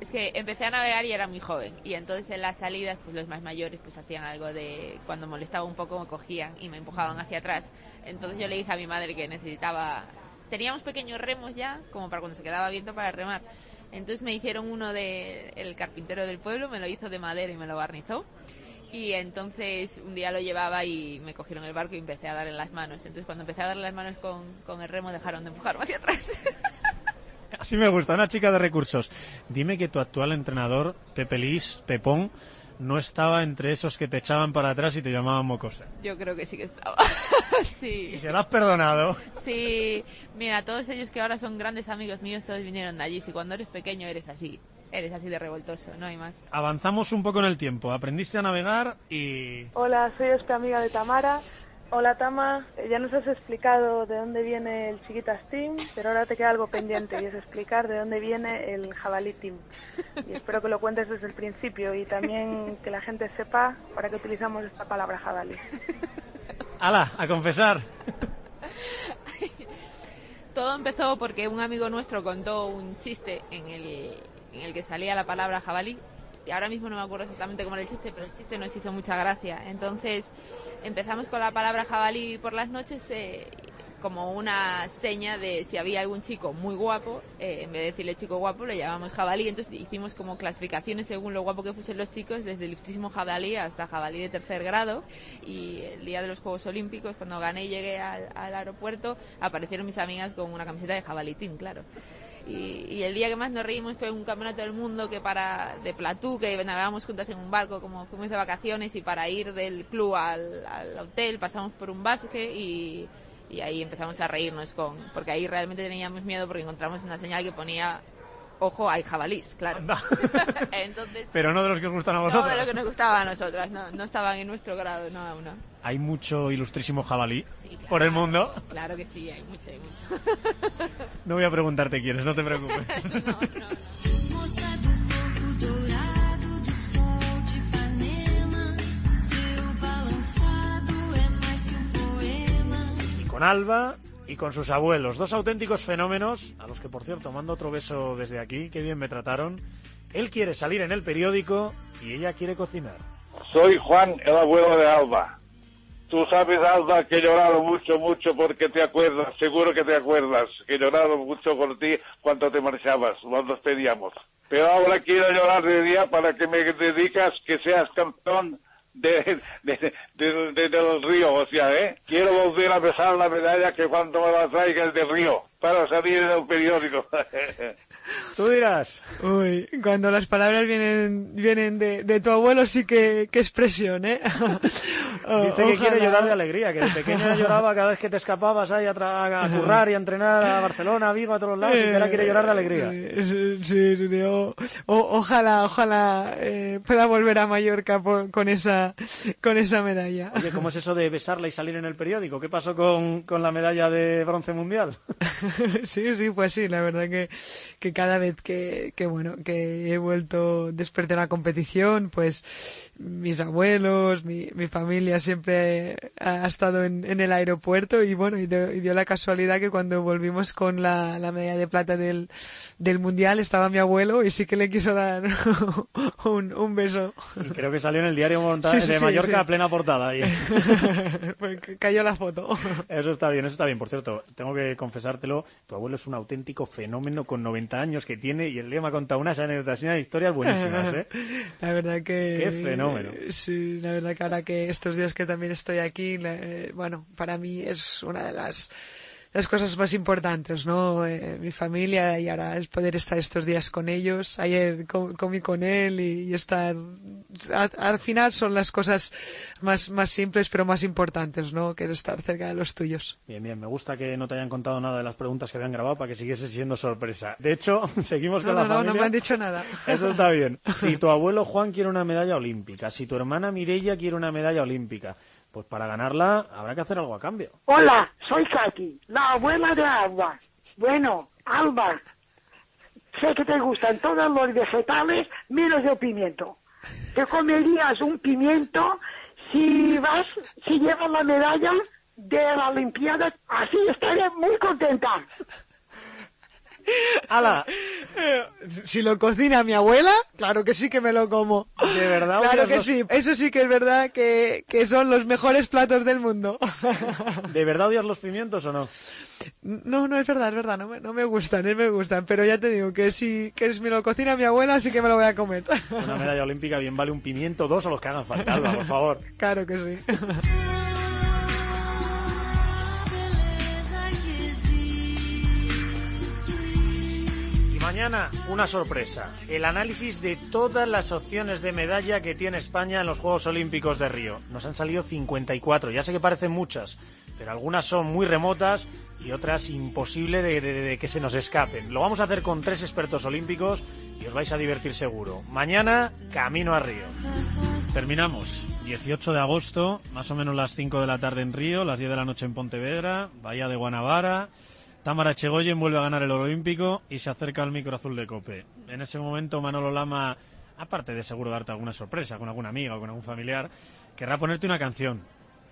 es que empecé a navegar y era muy joven y entonces en las salidas pues los más mayores pues hacían algo de cuando molestaba un poco me cogían y me empujaban hacia atrás entonces yo le dije a mi madre que necesitaba teníamos pequeños remos ya como para cuando se quedaba viento para remar entonces me hicieron uno de el carpintero del pueblo me lo hizo de madera y me lo barnizó. Y entonces un día lo llevaba y me cogieron el barco y empecé a darle las manos. Entonces cuando empecé a darle las manos con, con el remo dejaron de empujarme hacia atrás. Así me gusta, una chica de recursos. Dime que tu actual entrenador, Pepe Lis, Pepón, no estaba entre esos que te echaban para atrás y te llamaban mocosa. Yo creo que sí que estaba. (laughs) sí. Y se lo has perdonado. Sí. Mira, todos ellos que ahora son grandes amigos míos, todos vinieron de allí. Si cuando eres pequeño eres así. Eres así de revoltoso, no hay más. Avanzamos un poco en el tiempo. Aprendiste a navegar y... Hola, soy esta amiga de Tamara. Hola Tama, Eh, ya nos has explicado de dónde viene el Chiquitas Team, pero ahora te queda algo pendiente y es explicar de dónde viene el Jabalí Team. Y espero que lo cuentes desde el principio y también que la gente sepa para qué utilizamos esta palabra jabalí. ¡Hala! A confesar. Todo empezó porque un amigo nuestro contó un chiste en el, en el que salía la palabra jabalí. Ahora mismo no me acuerdo exactamente cómo era el chiste, pero el chiste nos hizo mucha gracia. Entonces empezamos con la palabra jabalí por las noches eh, como una seña de si había algún chico muy guapo, eh, en vez de decirle chico guapo, le llamamos jabalí. Entonces hicimos como clasificaciones según lo guapo que fuesen los chicos, desde ilustrísimo jabalí hasta jabalí de tercer grado. Y el día de los Juegos Olímpicos, cuando gané y llegué al, al aeropuerto, aparecieron mis amigas con una camiseta de jabalí team, claro. Y, y el día que más nos reímos fue un campeonato del mundo que para de Platú, que navegábamos juntas en un barco, como fuimos de vacaciones, y para ir del club al, al hotel pasamos por un bosque y, y ahí empezamos a reírnos con, porque ahí realmente teníamos miedo porque encontramos una señal que ponía ojo, hay jabalís, claro. (laughs) Entonces, Pero no de los que os gustan a no vosotros. de lo que nos gustaba a nosotras, no, no estaban en nuestro grado, no no. Hay mucho ilustrísimo jabalí por el mundo. Claro que sí, hay mucho, hay mucho. No voy a preguntarte quién es, no te (laughs) preocupes. Um poema. y con Alba y con sus abuelos, dos auténticos fenómenos, a los que por cierto mando otro beso desde aquí, que bien me trataron. Él quiere salir en el periódico y ella quiere cocinar. Soy Juan, el abuelo de Alba. Tú sabes, Alba, que he llorado mucho, mucho porque te acuerdas, seguro que te acuerdas, que he llorado mucho por ti cuando te marchabas, cuando pedíamos. Pero ahora quiero llorar de día para que me dedicas que seas campeón de, de, de- de- del río, o sea, ¿eh? Quiero volver a besar la medalla que cuando me la traigas del río, para salir en el periódico. (laughs) Tú dirás. Uy, cuando las palabras vienen vienen de, de tu abuelo sí que, que expresión, ¿eh? (laughs) O- Dice que quiere ojalá. llorar de alegría, que de pequeña (laughs) lloraba cada vez que te escapabas ahí a, tra- a currar y a entrenar a Barcelona, a Vigo, a todos lados, y que ahora quiere llorar de alegría. Eh, Sí, sí, sí, o- o- ojalá, ojalá eh, pueda volver a Mallorca por- con esa con esa medalla. Oye, ¿cómo es eso de besarla y salir en el periódico? ¿Qué pasó con, con la medalla de bronce mundial? (laughs) Sí, sí, pues sí, la verdad que, que cada vez que, que, bueno, que he vuelto después de la competición, pues mis abuelos, mi, mi familia siempre ha, estado en, en el aeropuerto y bueno, y, dio- y dio la casualidad que cuando volvimos con la, la medalla de plata del, del mundial estaba mi abuelo y sí que le quiso dar (laughs) un, un beso. Y creo que salió en el diario Monta- Sí, sí, de sí, Mallorca a plena portada. ahí. (laughs) Pues cayó la foto. Eso está bien, eso está bien. Por cierto, tengo que confesártelo, tu abuelo es un auténtico fenómeno con 90 años que tiene y el día me ha contado unas anécdotas y unas historias buenísimas, ¿eh? (laughs) La verdad que... Qué fenómeno. Sí, la verdad que ahora que estos días que también estoy aquí, eh, bueno, para mí es una de las las cosas más importantes, ¿no? Eh, mi familia y ahora es poder estar estos días con ellos. Ayer co- comí con él y, y estar... a- al final son las cosas más, más simples pero más importantes, ¿no? Que es estar cerca de los tuyos. Bien, bien, me gusta que no te hayan contado nada de las preguntas que habían grabado para que siguiese siendo sorpresa. De hecho, (laughs) seguimos No, con no, la no, familia. no me han dicho nada. Eso está bien. (laughs) Si tu abuelo Juan quiere una medalla olímpica, si tu hermana Mireia quiere una medalla olímpica, pues para ganarla habrá que hacer algo a cambio. Hola, soy Katy, la abuela de Alba. Bueno, Alba, sé que te gustan todos los vegetales menos el pimiento. Te comerías un pimiento si vas, si llevas la medalla de la Olimpiada. Así estaré muy contenta. ¡Hala! Si lo cocina mi abuela, claro que sí que me lo como. ¿De verdad? Claro odias que los- sí, eso sí que es verdad que, que son los mejores platos del mundo. ¿De verdad odias los pimientos o no? No, no es verdad, es verdad, no me, no me gustan, no me gustan, pero ya te digo que si, que si me lo cocina mi abuela, sí que me lo voy a comer. Una medalla olímpica bien vale un pimiento, dos o los que hagan falta, Alba, por favor. Claro que sí. Mañana, una sorpresa. El análisis de todas las opciones de medalla que tiene España en los Juegos Olímpicos de Río. Nos han salido 54. Ya sé que parecen muchas, pero algunas son muy remotas y otras imposible de, de- que se nos escapen. Lo vamos a hacer con tres expertos olímpicos y os vais a divertir seguro. Mañana, camino a Río. Terminamos. 18 de agosto, más o menos las 5 de la tarde en Río, las 10 de la noche en Pontevedra, Bahía de Guanabara. Támara Echegoyen vuelve a ganar el oro olímpico y se acerca al micro azul de Cope. En ese momento Manolo Lama, aparte de seguro darte alguna sorpresa con alguna amiga o con algún familiar, querrá ponerte una canción.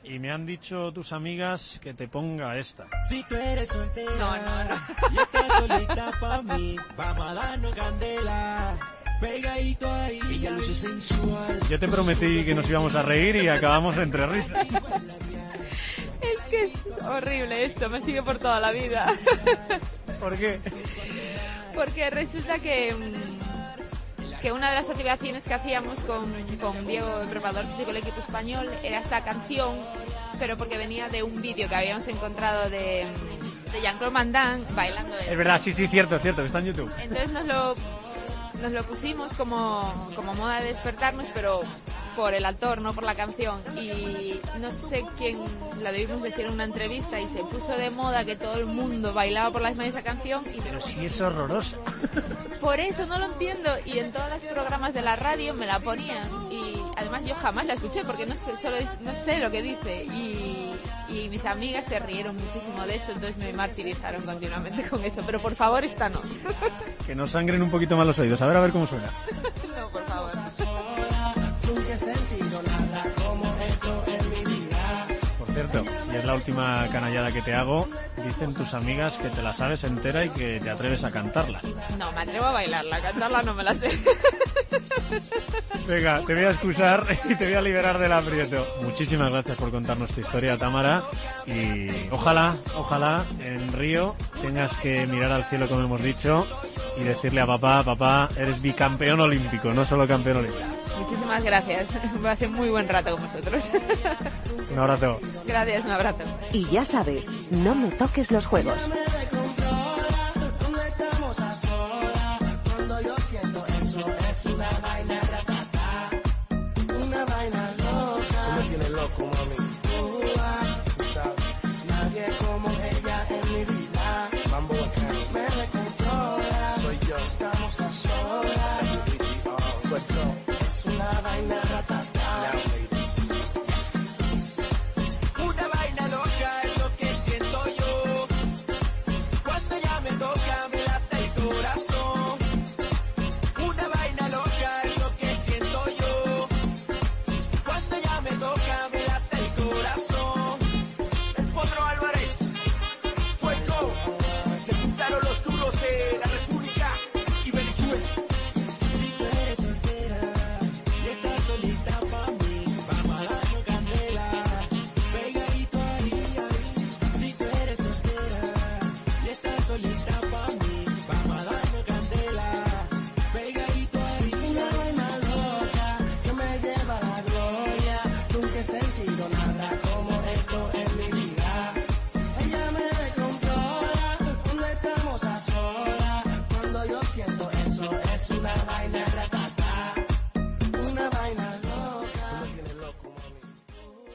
Y me han dicho tus amigas que te ponga esta. Si tú eres soltera No, no, no. y estás solita pa' mí, vamos a darnos candela. Pegadito ahí, ella luce sensual. Yo te prometí que nos íbamos a reír y acabamos entre risas. Es que es horrible esto, me sigue por toda la vida. (laughs) ¿Por qué? Porque resulta que, mm, que una de las activaciones que hacíamos con, con Diego, el preparador físico del equipo español, era esta canción, pero porque venía de un vídeo que habíamos encontrado de, de Jean-Claude Van Damme bailando. Es verdad, sí, sí, cierto, cierto, que está en YouTube. Entonces nos lo, nos lo pusimos como, como moda de despertarnos, pero por el actor, no por la canción. Y no sé quién la debimos decir en una entrevista y se puso de moda que todo el mundo bailaba por la misma de esa canción. Y Pero sí es horrorosa. (laughs) por eso no lo entiendo. Y en todos los programas de la radio me la ponían. Y además yo jamás la escuché porque no sé, solo, no sé lo que dice. Y, y mis amigas se rieron muchísimo de eso, entonces me martirizaron continuamente con eso. Pero por favor, esta no. (laughs) Que nos sangren un poquito más los oídos. A ver, a ver cómo suena. no, por favor. Por cierto, y es la última canallada que te hago, dicen tus amigas que te la sabes entera y que te atreves a cantarla. No, me atrevo a bailarla, a cantarla no me la sé. Venga, te voy a excusar y te voy a liberar del aprieto. Muchísimas gracias por contarnos tu historia, Tamara. Y ojalá, ojalá en Río tengas que mirar al cielo, como hemos dicho, y decirle a papá, papá, eres bicampeón olímpico, no solo campeón olímpico. Muchísimas gracias. (laughs) Me hace muy buen rato con vosotros. Un abrazo. Gracias, un abrazo. Y ya sabes, no me toques los juegos. No estamos